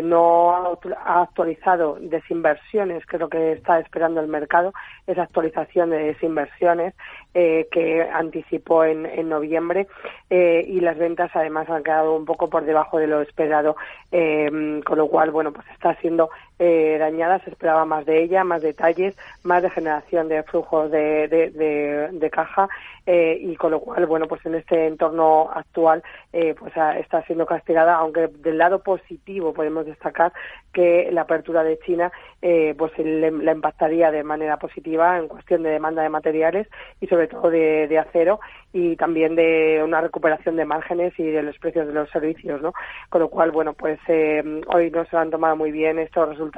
no ha actualizado desinversiones, que es lo que está esperando el mercado, esa actualización de desinversiones que anticipó en, en noviembre y las ventas además han quedado un poco por debajo de lo esperado, con lo cual, bueno, pues está siendo dañada, se esperaba más de ella, más detalles, más de generación de flujos de, de, caja eh, y con lo cual, bueno, pues en este entorno actual eh, pues está siendo castigada, aunque del lado positivo podemos destacar que la apertura de China eh, pues la impactaría de manera positiva en cuestión de demanda de materiales y sobre todo de, acero y también de una recuperación de márgenes y de los precios de los servicios, ¿no? Con lo cual, bueno, pues hoy no se han tomado muy bien estos resultados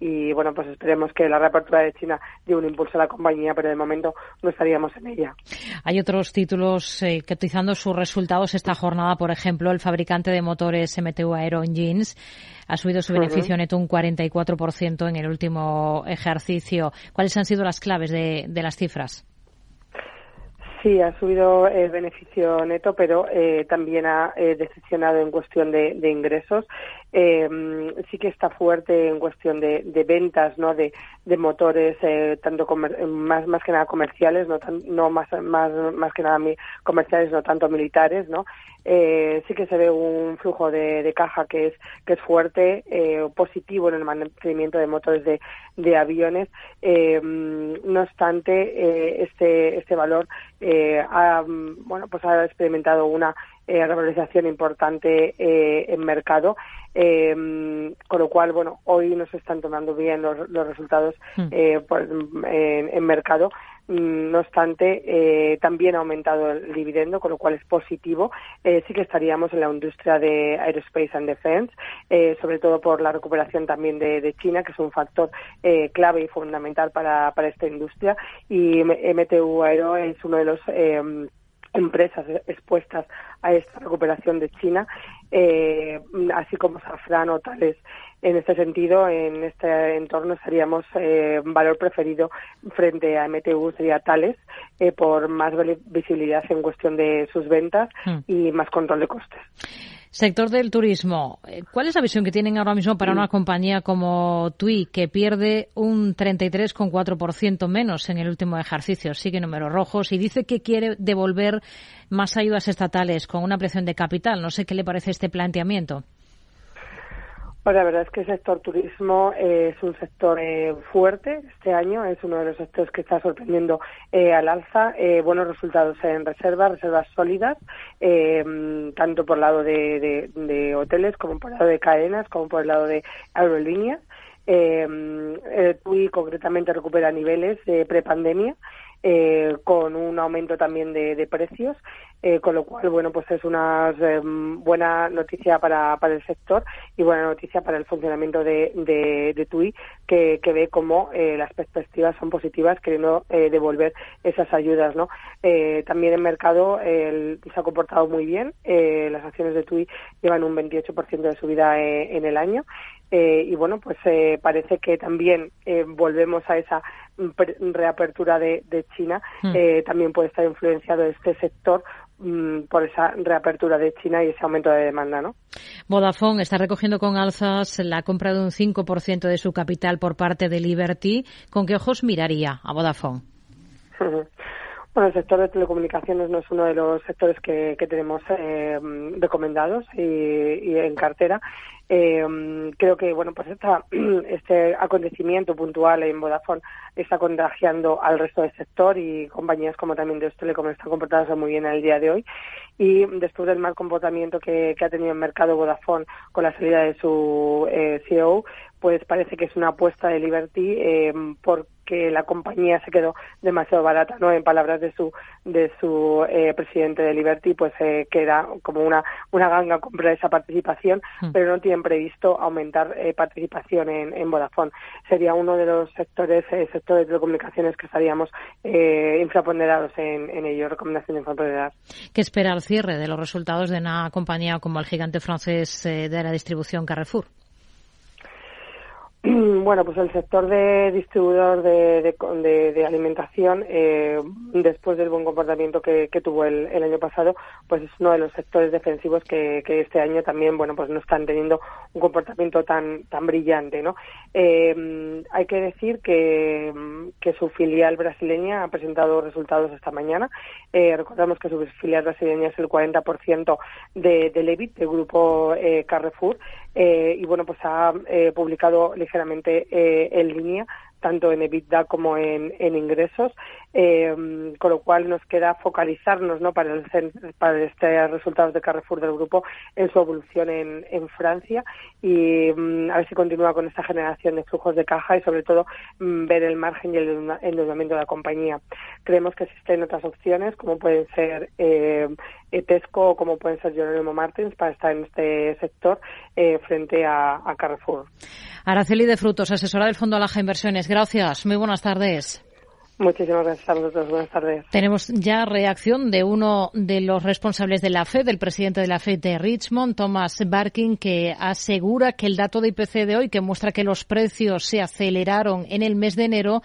y, bueno, pues esperemos que la reapertura de China dio un impulso a la compañía, pero de momento no estaríamos en ella. Hay otros títulos eh, que utilizando sus resultados esta jornada, por ejemplo, el fabricante de motores MTU Aero Engines ha subido su beneficio neto un 44% en el último ejercicio. ¿Cuáles han sido las claves de, de las cifras? Sí, ha subido el beneficio neto, pero eh, también ha eh, decepcionado en cuestión de, ingresos. Eh, sí que está fuerte en cuestión de, ventas, ¿no? De, motores, tanto más más que nada comerciales, no, no más más más que nada comerciales, no tanto militares, ¿no? Eh, sí que se ve un flujo de, caja que es que es fuerte, eh, positivo en el mantenimiento de motores de, de aviones. Eh, no obstante, este este valor ha bueno pues ha experimentado una revalorización importante en mercado. con lo cual, bueno, hoy no se están tomando bien los, los resultados hmm. en, mercado, Mm, no obstante, eh, también ha aumentado el dividendo, con lo cual es positivo. Eh, sí que estaríamos en la industria de Aerospace and Defense, eh, sobre todo por la recuperación también de, China, que es un factor clave y fundamental para, para esta industria. Y MTU Aero es uno de los empresas expuestas a esta recuperación de China, así como Safran o Tales en este sentido, en este entorno seríamos eh, valor preferido frente a MTU sería Tales eh, por más visibilidad en cuestión de sus ventas hmm. y más control de costes. Sector del turismo. Eh, ¿Cuál es la visión que tienen ahora mismo para una compañía como TUI, que pierde un 33,4% menos en el último ejercicio? Sigue números rojos y dice que quiere devolver más ayudas estatales con una presión de capital. No sé qué le parece este planteamiento. Pues la verdad es que el sector turismo eh, es un sector eh, fuerte este año, es uno de los sectores que está sorprendiendo eh, al alza, buenos resultados en reservas, reservas sólidas, tanto por el lado de, hoteles como por el lado de cadenas, como por el lado de aerolíneas. Eh, TUI concretamente recupera niveles de prepandemia eh, con un aumento también de, precios, eh, con lo cual, bueno, pues es una eh, buena noticia para, para el sector y buena noticia para el funcionamiento de, de, TUI, que, que ve como las perspectivas son positivas, queriendo devolver esas ayudas, ¿no? también en mercado se ha comportado muy bien, las acciones de TUI llevan un 28% de subida en el año y bueno, pues parece que también volvemos a esa reapertura de, China, eh, también puede estar influenciado este sector mm, por esa reapertura de China y ese aumento de demanda, ¿no? Vodafone está recogiendo con alzas la compra de un 5% de su capital por parte de Liberty. ¿Con qué ojos miraría a Vodafone? Bueno, el sector de telecomunicaciones no es uno de los sectores que, tenemos eh, recomendados y, en cartera. Eh, creo que bueno, pues esta, este acontecimiento puntual en Vodafone está contagiando al resto del sector y compañías como también de Telecom están comportadas muy bien en el día de hoy. Y después del mal comportamiento que, ha tenido el mercado Vodafone con la salida de su eh, CEO, pues parece que es una apuesta de Liberty eh, porque la compañía se quedó demasiado barata, ¿no? En palabras de su de su eh, presidente de Liberty, pues eh, queda como una una ganga comprar esa participación, hmm. pero no tienen previsto aumentar eh, participación en, en, Vodafone. Sería uno de los sectores eh, sectores de telecomunicaciones que estaríamos infraponderados en, en ello, recomendación de infraponderar. ¿Qué espera el cierre de los resultados de una compañía como el gigante francés de la distribución Carrefour? Bueno, pues el sector de distribuidor de, de, alimentación, eh, después del buen comportamiento que, tuvo el, año pasado, pues es uno de los sectores defensivos que, este año también, bueno, pues no están teniendo un comportamiento tan tan brillante, ¿no? Eh, hay que decir que, su filial brasileña ha presentado resultados esta mañana. Eh, recordamos que su filial brasileña es el 40% de, del EBIT del grupo Carrefour y, bueno, pues ha publicado ligeramente eh, en línea tanto en EBITDA como en, ingresos, eh, con lo cual nos queda focalizarnos ¿no? para, el, para este resultados de Carrefour del grupo en su evolución en, en Francia y mm, a ver si continúa con esta generación de flujos de caja y sobre todo mm, ver el margen y el endeudamiento de la compañía. Creemos que existen otras opciones como pueden ser eh, Tesco o como pueden ser Jerónimo Martins para estar en este sector eh, frente a, a Carrefour. Araceli de Frutos, asesora del Fondo Alaja Inversiones. Gracias. Muy buenas tardes. Muchísimas gracias a vosotros. Buenas tardes. Tenemos ya reacción de uno de los responsables de la FED, del presidente de la FED de Richmond, Thomas Barkin, que asegura que el dato de IPC de hoy, que muestra que los precios se aceleraron en el mes de enero,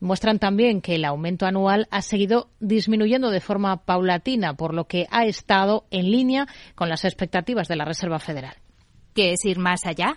muestran también que el aumento anual ha seguido disminuyendo de forma paulatina, por lo que ha estado en línea con las expectativas de la Reserva Federal. ¿Qué es ir más allá?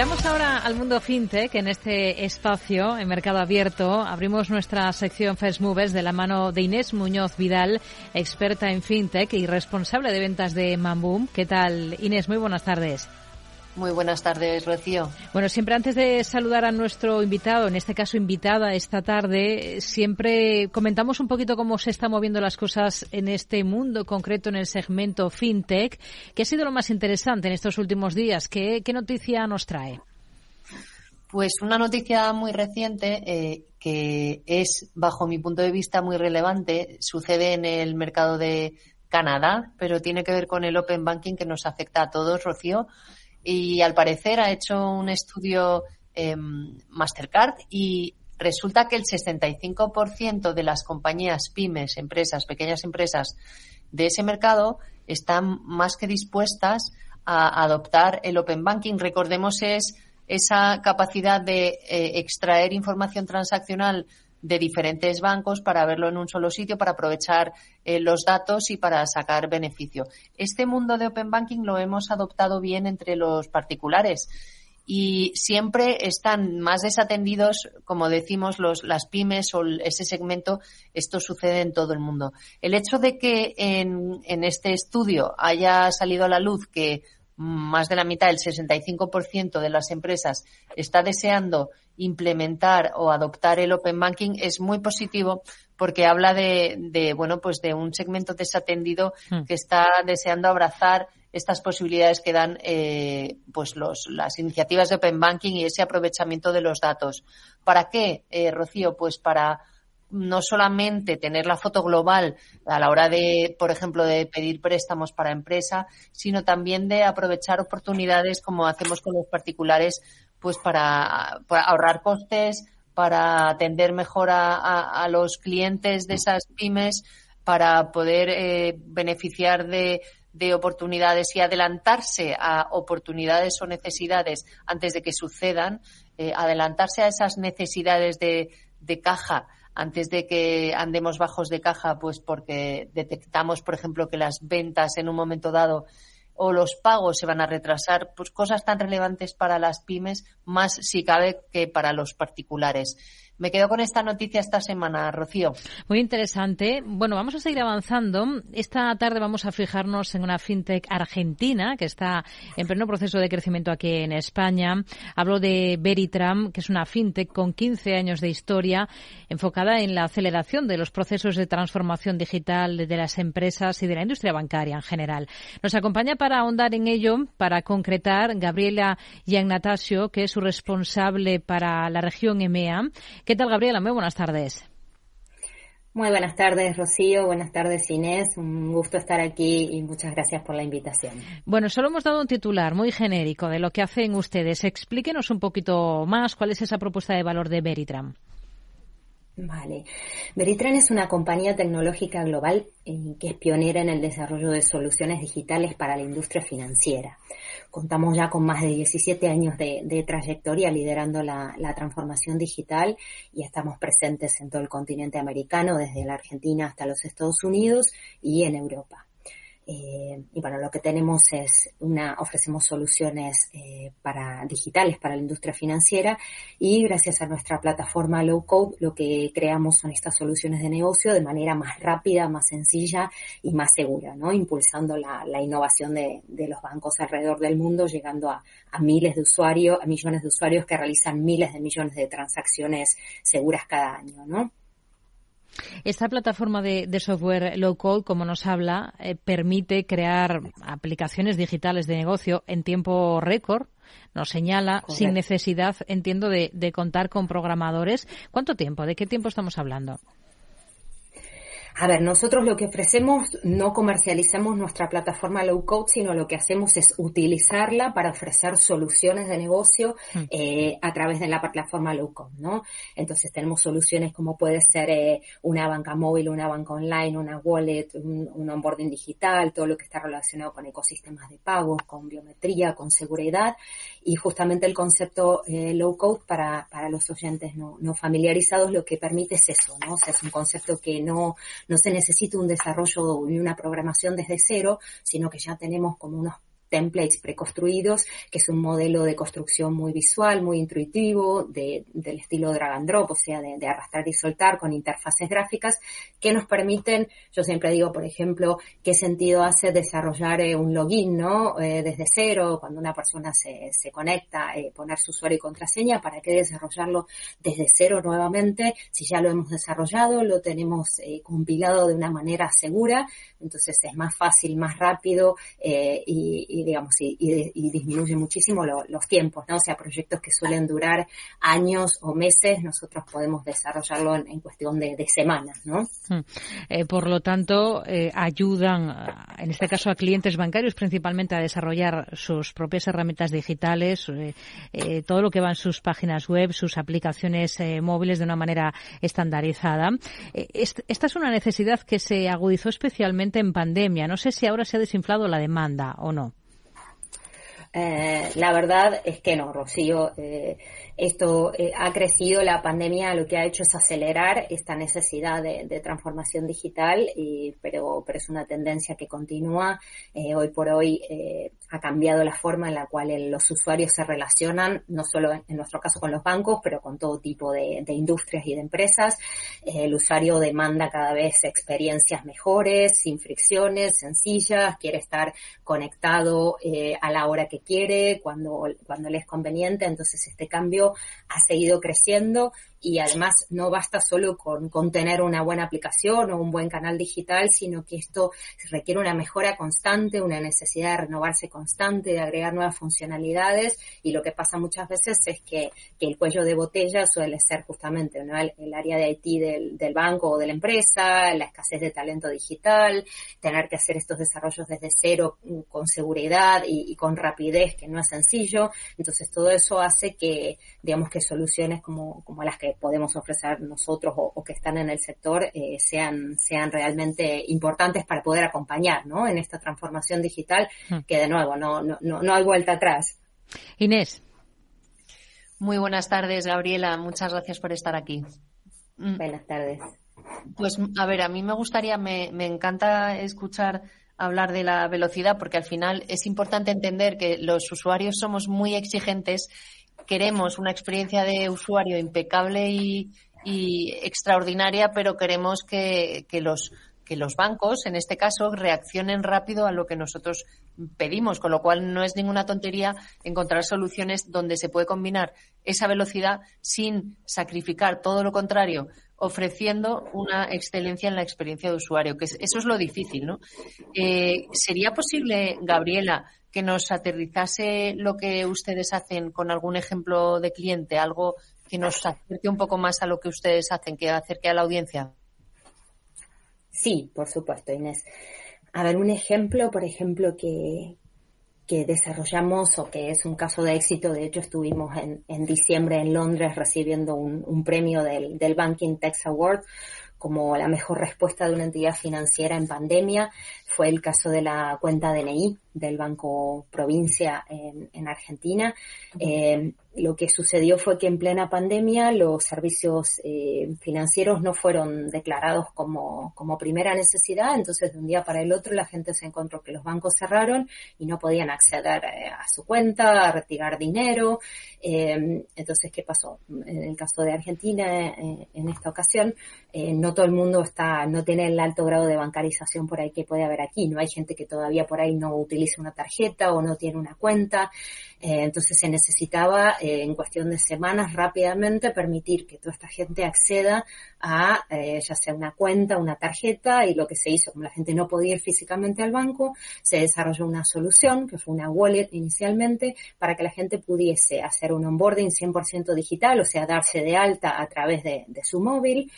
Miramos ahora al mundo fintech en este espacio, en Mercado Abierto. Abrimos nuestra sección First Movers de la mano de Inés Muñoz Vidal, experta en fintech y responsable de ventas de Mamboom. ¿Qué tal, Inés? Muy buenas tardes. Muy buenas tardes, Rocío. Bueno, siempre antes de saludar a nuestro invitado, en este caso invitada esta tarde, siempre comentamos un poquito cómo se están moviendo las cosas en este mundo concreto, en el segmento fintech. ¿Qué ha sido lo más interesante en estos últimos días? ¿Qué, noticia nos trae? Pues una noticia muy reciente eh, que es, bajo mi punto de vista, muy relevante. Sucede en el mercado de Canadá, pero tiene que ver con el Open Banking que nos afecta a todos, Rocío y al parecer ha hecho un estudio em, Mastercard y resulta que el 65% de las compañías pymes, empresas, pequeñas empresas de ese mercado están más que dispuestas a adoptar el Open Banking. Recordemos es esa capacidad de eh, extraer información transaccional de diferentes bancos para verlo en un solo sitio, para aprovechar eh, los datos y para sacar beneficio. Este mundo de Open Banking lo hemos adoptado bien entre los particulares y siempre están más desatendidos, como decimos, los, las pymes o ese segmento. Esto sucede en todo el mundo. El hecho de que en, en este estudio haya salido a la luz que más de la mitad, el 65% de las empresas está deseando implementar o adoptar el Open Banking es muy positivo porque habla de, de bueno, pues de un segmento desatendido Hmm. que está deseando abrazar estas posibilidades que dan eh, pues los, las iniciativas de Open Banking y ese aprovechamiento de los datos. ¿Para qué, eh, Rocío? Pues para no solamente tener la foto global a la hora de, por ejemplo, de pedir préstamos para empresa, sino también de aprovechar oportunidades como hacemos con los particulares, pues para, ahorrar costes, para atender mejor a, los clientes de esas pymes, para poder eh, beneficiar de, de oportunidades y adelantarse a oportunidades o necesidades antes de que sucedan, eh, adelantarse a esas necesidades de, de caja antes de que andemos bajos de caja, pues porque detectamos, por ejemplo, que las ventas en un momento dado o los pagos se van a retrasar, pues cosas tan relevantes para las pymes, más si cabe que para los particulares. Me quedo con esta noticia esta semana, Rocío. Muy interesante. Bueno, vamos a seguir avanzando. Esta tarde vamos a fijarnos en una fintech argentina que está en pleno proceso de crecimiento aquí en España. Hablo de Veritram, que es una fintech con 15 años de historia enfocada en la aceleración de los procesos de transformación digital de las empresas y de la industria bancaria en general. Nos acompaña para ahondar en ello, para concretar, Gabriela Iagnatasio, que es su responsable para la región EMEA. ¿Qué tal, Gabriela? Muy buenas tardes. Muy buenas tardes, Rocío. Buenas tardes, Inés. Un gusto estar aquí y muchas gracias por la invitación. Bueno, solo hemos dado un titular muy genérico de lo que hacen ustedes. Explíquenos un poquito más cuál es esa propuesta de valor de Veritram. Vale. Veritran es una compañía tecnológica global eh, que es pionera en el desarrollo de soluciones digitales para la industria financiera. Contamos ya con más de 17 años de, trayectoria liderando la transformación digital y estamos presentes en todo el continente americano, desde la Argentina hasta los Estados Unidos y en Europa. Eh, y bueno, lo que tenemos es una, ofrecemos soluciones eh, para digitales para la industria financiera y gracias a nuestra plataforma Low Code lo que creamos son estas soluciones de negocio de manera más rápida, más sencilla y más segura, ¿no? Impulsando la, la innovación de, de, los bancos alrededor del mundo, llegando a, a miles de usuarios, a millones de usuarios que realizan miles de millones de transacciones seguras cada año, ¿no? Esta plataforma de, de, software low code, como nos habla, eh, permite crear aplicaciones digitales de negocio en tiempo récord. Nos señala Correcto. sin necesidad, entiendo, de, de contar con programadores. ¿Cuánto tiempo? ¿De qué tiempo estamos hablando? A ver, nosotros lo que ofrecemos no comercializamos nuestra plataforma low code, sino lo que hacemos es utilizarla para ofrecer soluciones de negocio eh, a través de la plataforma low code, ¿no? Entonces tenemos soluciones como puede ser eh, una banca móvil, una banca online, una wallet, un, un, onboarding digital, todo lo que está relacionado con ecosistemas de pagos, con biometría, con seguridad y justamente el concepto eh, low code para, para los oyentes no, no familiarizados lo que permite es eso, ¿no? O sea, es un concepto que no no se necesita un desarrollo ni una programación desde cero, sino que ya tenemos como unos templates preconstruidos, que es un modelo de construcción muy visual, muy intuitivo, de, del estilo drag and drop, o sea, de, arrastrar y soltar con interfaces gráficas que nos permiten, yo siempre digo, por ejemplo, qué sentido hace desarrollar eh, un login, ¿no? Eh, desde cero, cuando una persona se, se conecta, eh, poner su usuario y contraseña, ¿para qué desarrollarlo desde cero nuevamente? Si ya lo hemos desarrollado, lo tenemos compilado de una manera segura, entonces es más fácil, más rápido y, y digamos, y, y, y disminuye muchísimo lo, los tiempos, ¿no? O sea, proyectos que suelen durar años o meses, nosotros podemos desarrollarlo en, cuestión de, semanas, ¿no? Eh, por lo tanto, eh, ayudan, en este caso, a clientes bancarios principalmente a desarrollar sus propias herramientas digitales, eh, todo lo que va en sus páginas web, sus aplicaciones eh, móviles de una manera estandarizada. Eh, esta es una necesidad que se agudizó especialmente en pandemia. No sé si ahora se ha desinflado la demanda o no. Eh, la verdad es que no, Rocío. Eh, esto eh, ha crecido, la pandemia lo que ha hecho es acelerar esta necesidad de, transformación digital, pero, pero es una tendencia que continúa. Eh, hoy por hoy eh, ha cambiado la forma en la cual los usuarios se relacionan, no solo en, nuestro caso con los bancos, pero con todo tipo de, de industrias y de empresas. El usuario demanda cada vez experiencias mejores, sin fricciones, sencillas, quiere estar conectado a la hora que quiere, cuando, cuando le es conveniente. Entonces este cambio ha seguido creciendo y además no basta solo con, con, tener una buena aplicación o un buen canal digital, sino que esto requiere una mejora constante, una necesidad de renovarse constante, de agregar nuevas funcionalidades y lo que pasa muchas veces es que, que el cuello de botella suele ser justamente ¿no? el, el, área de IT del, del banco o de la empresa, la escasez de talento digital, tener que hacer estos desarrollos desde cero mm, con seguridad y, y con rapidez, que no es sencillo. Entonces todo eso hace que, digamos que soluciones como, como las que podemos ofrecer nosotros o, o que están en el sector eh, sean, sean realmente importantes para poder acompañar ¿no? en esta transformación digital hmm. que de nuevo no, no, no, no hay vuelta atrás. Inés. Muy buenas tardes, Gabriela. Muchas gracias por estar aquí. Mm. Buenas tardes. Pues a ver, a mí me gustaría, me, me encanta escuchar hablar de la velocidad porque al final es importante entender que los usuarios somos muy exigentes, queremos una experiencia de usuario impecable y, extraordinaria, pero queremos que, que los que los bancos, en este caso, reaccionen rápido a lo que nosotros pedimos, con lo cual no es ninguna tontería encontrar soluciones donde se puede combinar esa velocidad sin sacrificar todo lo contrario, ofreciendo una excelencia en la experiencia de usuario, que eso es lo difícil, ¿no? Eh, ¿Sería posible, Gabriela, que nos aterrizase lo que ustedes hacen con algún ejemplo de cliente, algo que nos acerque un poco más a lo que ustedes hacen, que acerque a la audiencia? Sí, por supuesto, Inés. A ver, un ejemplo, por ejemplo, que, que desarrollamos o que es un caso de éxito, de hecho estuvimos en, en diciembre en Londres recibiendo un, premio del, del Banking Tech Award como la mejor respuesta de una entidad financiera en pandemia. Fue el caso de la cuenta DNI del Banco Provincia en, en Argentina. Eh, lo que sucedió fue que en plena pandemia los servicios eh, financieros no fueron declarados como, como primera necesidad, entonces de un día para el otro la gente se encontró que los bancos cerraron y no podían acceder eh, a su cuenta, a retirar dinero. Eh, entonces, ¿qué pasó? En el caso de Argentina, eh, en esta ocasión, no todo el mundo está, no tiene el alto grado de bancarización por ahí que puede haber aquí, no hay gente que todavía por ahí no utiliza una tarjeta o no tiene una cuenta, entonces se necesitaba eh, en cuestión de semanas rápidamente permitir que toda esta gente acceda a eh, ya sea una cuenta, una tarjeta y lo que se hizo, como la gente no podía ir físicamente al banco, se desarrolló una solución que fue una wallet inicialmente para que la gente pudiese hacer un onboarding 100% digital, o sea, darse de alta a través de, de su móvil.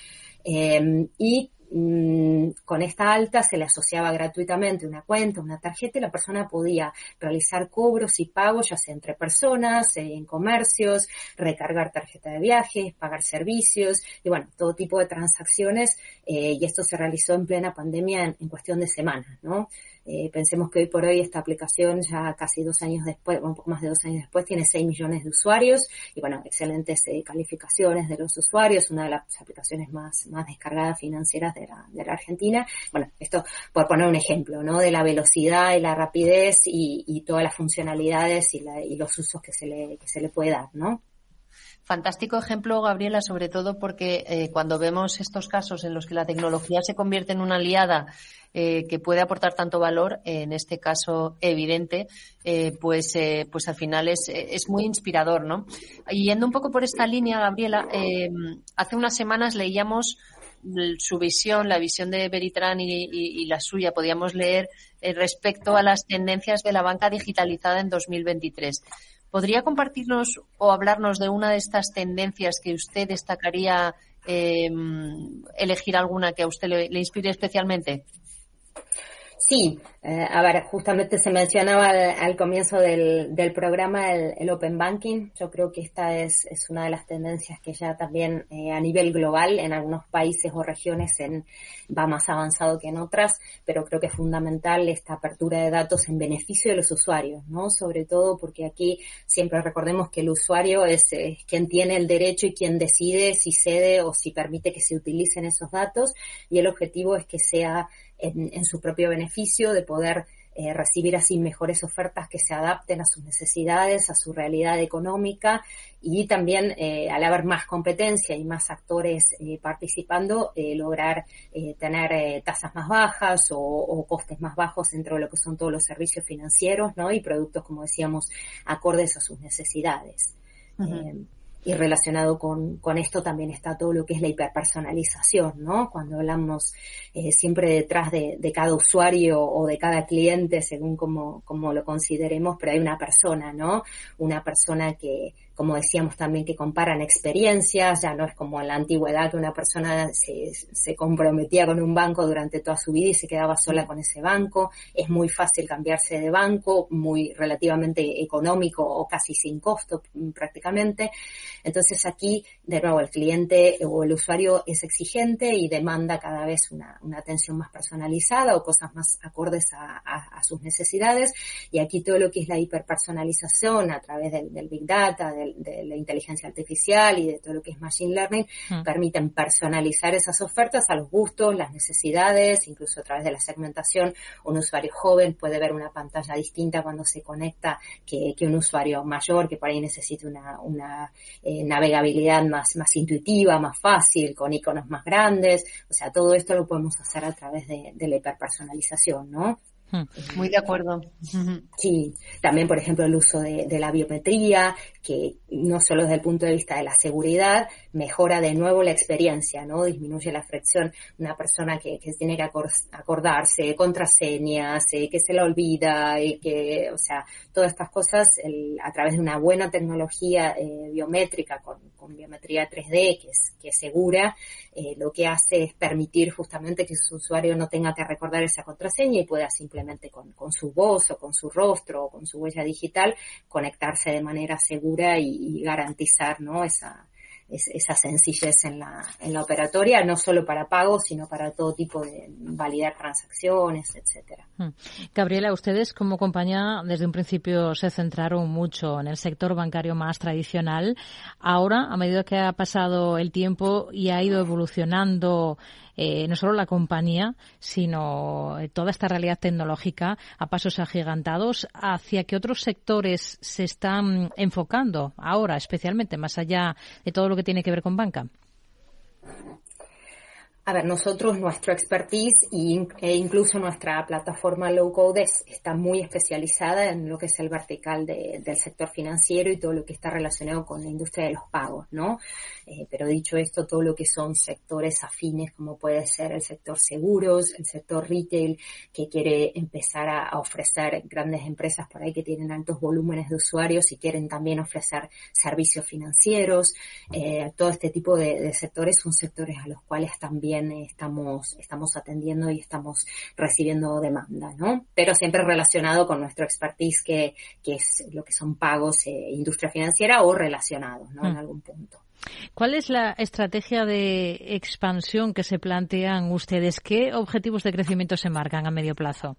Eh, y Mm, con esta alta se le asociaba gratuitamente una cuenta, una tarjeta y la persona podía realizar cobros y pagos ya sea entre personas, en comercios, recargar tarjeta de viajes, pagar servicios y bueno, todo tipo de transacciones eh, y esto se realizó en plena pandemia en cuestión de semanas, ¿no? Eh, pensemos que hoy por hoy esta aplicación ya casi dos años después, un poco más de dos años después, tiene 6 millones de usuarios y bueno, excelentes eh, calificaciones de los usuarios, una de las aplicaciones más, más descargadas financieras de la, de la Argentina. Bueno, esto por poner un ejemplo, ¿no? De la velocidad y la rapidez y, y todas las funcionalidades y, la, y los usos que se le, que se le puede dar, ¿no? Fantástico ejemplo, Gabriela, sobre todo porque eh, cuando vemos estos casos en los que la tecnología se convierte en una aliada eh, que puede aportar tanto valor, en este caso evidente, eh, pues, pues al final es, es muy inspirador, ¿no? Yendo un poco por esta línea, Gabriela, eh, hace unas semanas leíamos su visión, la visión de Beritran y, la suya, podíamos leer respecto a las tendencias de la banca digitalizada en 2023. ¿Podría compartirnos o hablarnos de una de estas tendencias que usted destacaría, eh, elegir alguna que a usted le, le inspire especialmente? Sí, eh, a ver, justamente se mencionaba al, comienzo del, del programa el, Open Banking. Yo creo que esta es, una de las tendencias que ya también eh, a nivel global en algunos países o regiones va más avanzado que en otras, pero creo que es fundamental esta apertura de datos en beneficio de los usuarios, ¿no? Sobre todo porque aquí siempre recordemos que el usuario es quien tiene el derecho y quien decide si cede o si permite que se utilicen esos datos y el objetivo es que sea en, en su propio beneficio, de poder eh, recibir así mejores ofertas que se adapten a sus necesidades, a su realidad económica y también eh, al haber más competencia y más actores eh, participando, eh, lograr eh, tener tasas más bajas o, o, costes más bajos dentro de lo que son todos los servicios financieros ¿no? y productos, como decíamos, acordes a sus necesidades. Uh -huh. Y relacionado con, con, esto también está todo lo que es la hiperpersonalización, ¿no? Cuando hablamos eh, siempre detrás de, cada usuario o de cada cliente, según como, como lo consideremos, pero hay una persona, ¿no? Una persona que, como decíamos también, que comparan experiencias, ya no es como en la antigüedad que una persona se, se, comprometía con un banco durante toda su vida y se quedaba sola con ese banco, es muy fácil cambiarse de banco, muy relativamente económico o casi sin costo mm, prácticamente. Entonces aquí, de nuevo, el cliente o el usuario es exigente y demanda cada vez una, una atención más personalizada o cosas más acordes a, a, a, sus necesidades. Y aquí todo lo que es la hiperpersonalización a través del, del Big Data, de, de, la inteligencia artificial y de todo lo que es Machine Learning, mm. permiten personalizar esas ofertas a los gustos, las necesidades, incluso a través de la segmentación. Un usuario joven puede ver una pantalla distinta cuando se conecta que, que un usuario mayor que por ahí necesita una, una eh, navegabilidad más, más intuitiva, más fácil, con iconos más grandes. O sea, todo esto lo podemos hacer a través de, de la hiperpersonalización, ¿no? Muy de acuerdo. Sí, también, por ejemplo, el uso de, de, la biometría, que no solo desde el punto de vista de la seguridad, mejora de nuevo la experiencia, ¿no? Disminuye la fricción. Una persona que, que tiene que acordarse, contraseñas, eh, que se la olvida, y que, o sea, todas estas cosas el, a través de una buena tecnología eh, biométrica con, con, biometría 3D, que es, que es segura, eh, lo que hace es permitir justamente que su usuario no tenga que recordar esa contraseña y pueda simplemente con, con su voz o con su rostro o con su huella digital conectarse de manera segura y, y garantizar, ¿no? Esa, esa sencillez en la, en la operatoria, no solo para pagos, sino para todo tipo de validar transacciones, etcétera. Hmm. Gabriela, ustedes como compañía desde un principio se centraron mucho en el sector bancario más tradicional. Ahora, a medida que ha pasado el tiempo y ha ido evolucionando eh, no solo la compañía, sino eh, toda esta realidad tecnológica a pasos agigantados, hacia que otros sectores se están enfocando ahora, especialmente más allá de todo lo que tiene que ver con banca. A ver, nosotros, nuestro expertise e incluso nuestra plataforma low code está muy especializada en lo que es el vertical de, del sector financiero y todo lo que está relacionado con la industria de los pagos, ¿no? Eh, pero dicho esto, todo lo que son sectores afines, como puede ser el sector seguros, el sector retail, que quiere empezar a, ofrecer grandes empresas por ahí que tienen altos volúmenes de usuarios y quieren también ofrecer servicios financieros, eh, todo este tipo de sectores son sectores a los cuales también estamos, estamos atendiendo y estamos recibiendo demanda, ¿no? Pero siempre relacionado con nuestro expertise que, que es lo que son pagos, eh, industria financiera o relacionados, ¿no? Mm. En algún punto. ¿Cuál es la estrategia de expansión que se plantean ustedes? ¿Qué objetivos de crecimiento se marcan a medio plazo?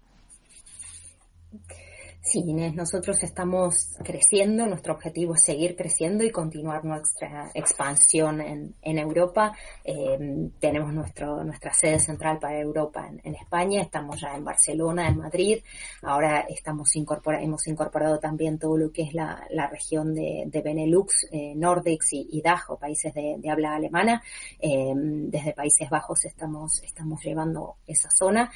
Sí, Inés, nosotros estamos creciendo, nuestro objetivo es seguir creciendo y continuar nuestra expansión en, en Europa. Eh, tenemos nuestro, nuestra sede central para Europa en, España, estamos ya en Barcelona, en Madrid, ahora estamos incorpora, hemos incorporado también todo lo que es la, la región de, Benelux, eh, Nordics y, y DAJO, países de, habla alemana. Eh, desde Países Bajos estamos, estamos llevando esa zona.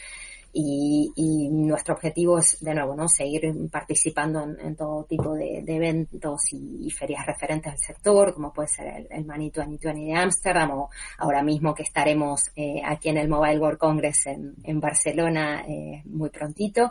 Y, y, nuestro objetivo es, de nuevo, ¿no? seguir participando en, en todo tipo de, de eventos y, y, ferias referentes al sector, como puede ser el, el Money 2020 de Ámsterdam o ahora mismo que estaremos eh, aquí en el Mobile World Congress en, en Barcelona eh, muy prontito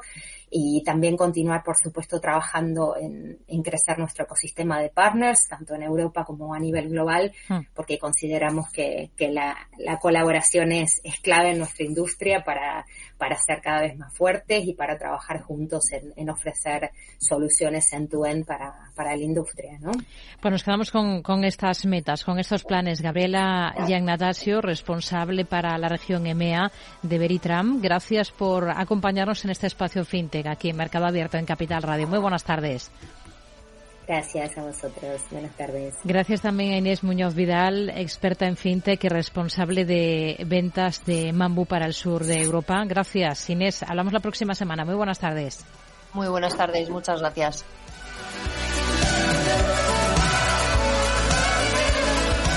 y también continuar, por supuesto, trabajando en, en, crecer nuestro ecosistema de partners, tanto en Europa como a nivel global, hmm. porque consideramos que, que la, la, colaboración es, es clave en nuestra industria para, para ser cada vez más fuertes y para trabajar juntos en, ofrecer soluciones end-to-end para, para la industria. ¿no? Pues nos quedamos con, con estas metas, con estos planes. Gabriela Natasio, responsable para la región EMEA de Veritram, gracias por acompañarnos en este espacio FinTech aquí en Mercado Abierto en Capital Radio. Muy buenas tardes. Gracias a vosotros. Buenas tardes. Gracias también a Inés Muñoz Vidal, experta en fintech y responsable de ventas de Mambu para el sur de Europa. Gracias, Inés. Hablamos la próxima semana. Muy buenas tardes. Muy buenas tardes. Muchas gracias.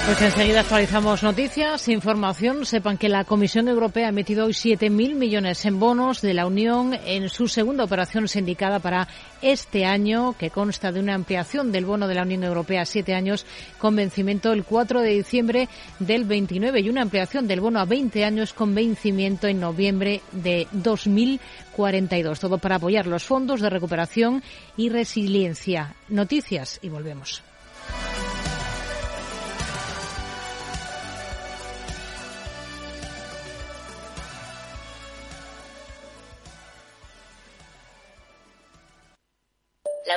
Pues enseguida actualizamos noticias, información. Sepan que la Comisión Europea ha emitido hoy 7.000 millones en bonos de la Unión en su segunda operación sindicada para este año, que consta de una ampliación del bono de la Unión Europea a siete años con vencimiento el 4 de diciembre del 29 y una ampliación del bono a 20 años con vencimiento en noviembre de 2042. Todo para apoyar los fondos de recuperación y resiliencia. Noticias y volvemos.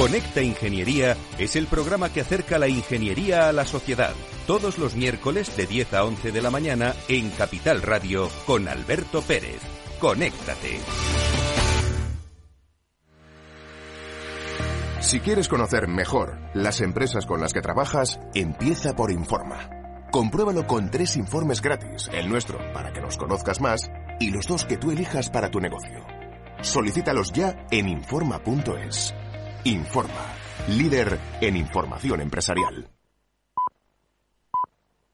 Conecta Ingeniería es el programa que acerca la ingeniería a la sociedad. Todos los miércoles de 10 a 11 de la mañana en Capital Radio con Alberto Pérez. Conéctate. Si quieres conocer mejor las empresas con las que trabajas, empieza por Informa. Compruébalo con tres informes gratis, el nuestro para que nos conozcas más y los dos que tú elijas para tu negocio. Solicítalos ya en Informa.es. Informa, líder en información empresarial.